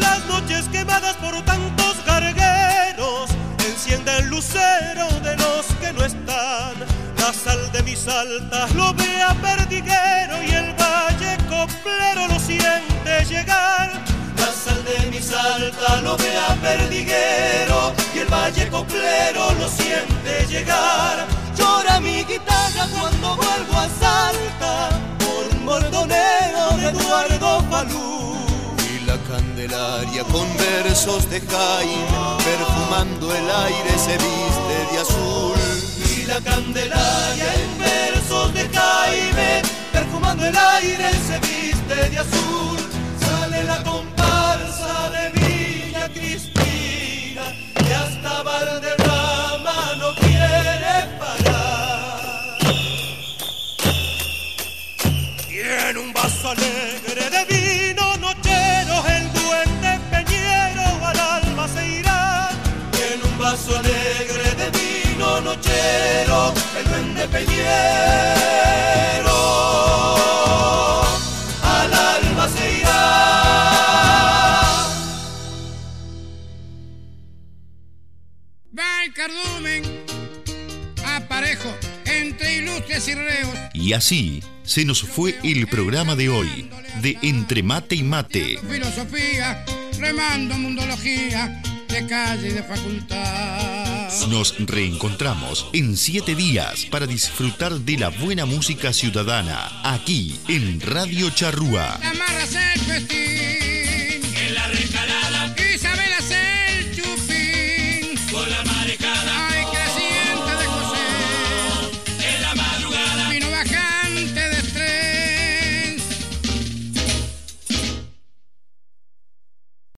Las noches quemadas por tantos gargueros enciende el lucero de los que no están. La sal de mis altas lo ve a perdiguero y el valle coplero lo siente llegar. La sal de mi salta lo vea perdiguero y el valle coclero lo siente llegar. Llora mi guitarra cuando vuelvo a Salta por un mordoneo de Eduardo Falú. Y la Candelaria con versos de Jaime, perfumando el aire se viste de azul. Y la Candelaria en versos de Jaime, perfumando el aire se viste de azul. Sale la comparsa de Villa Cristina y hasta Valderrama no quiere parar. Tiene un vaso alegre de vino nochero, el duende peñero al alma se irá. Va el cardumen, aparejo, entre ilustres y reos. Y así se nos fue el programa de hoy de Entre Mate y Mate. Filosofía, remando mundología, de calle y de facultad. Nos reencontramos en siete días para disfrutar de la buena música ciudadana aquí en Radio Charrúa. La marra se festín, en la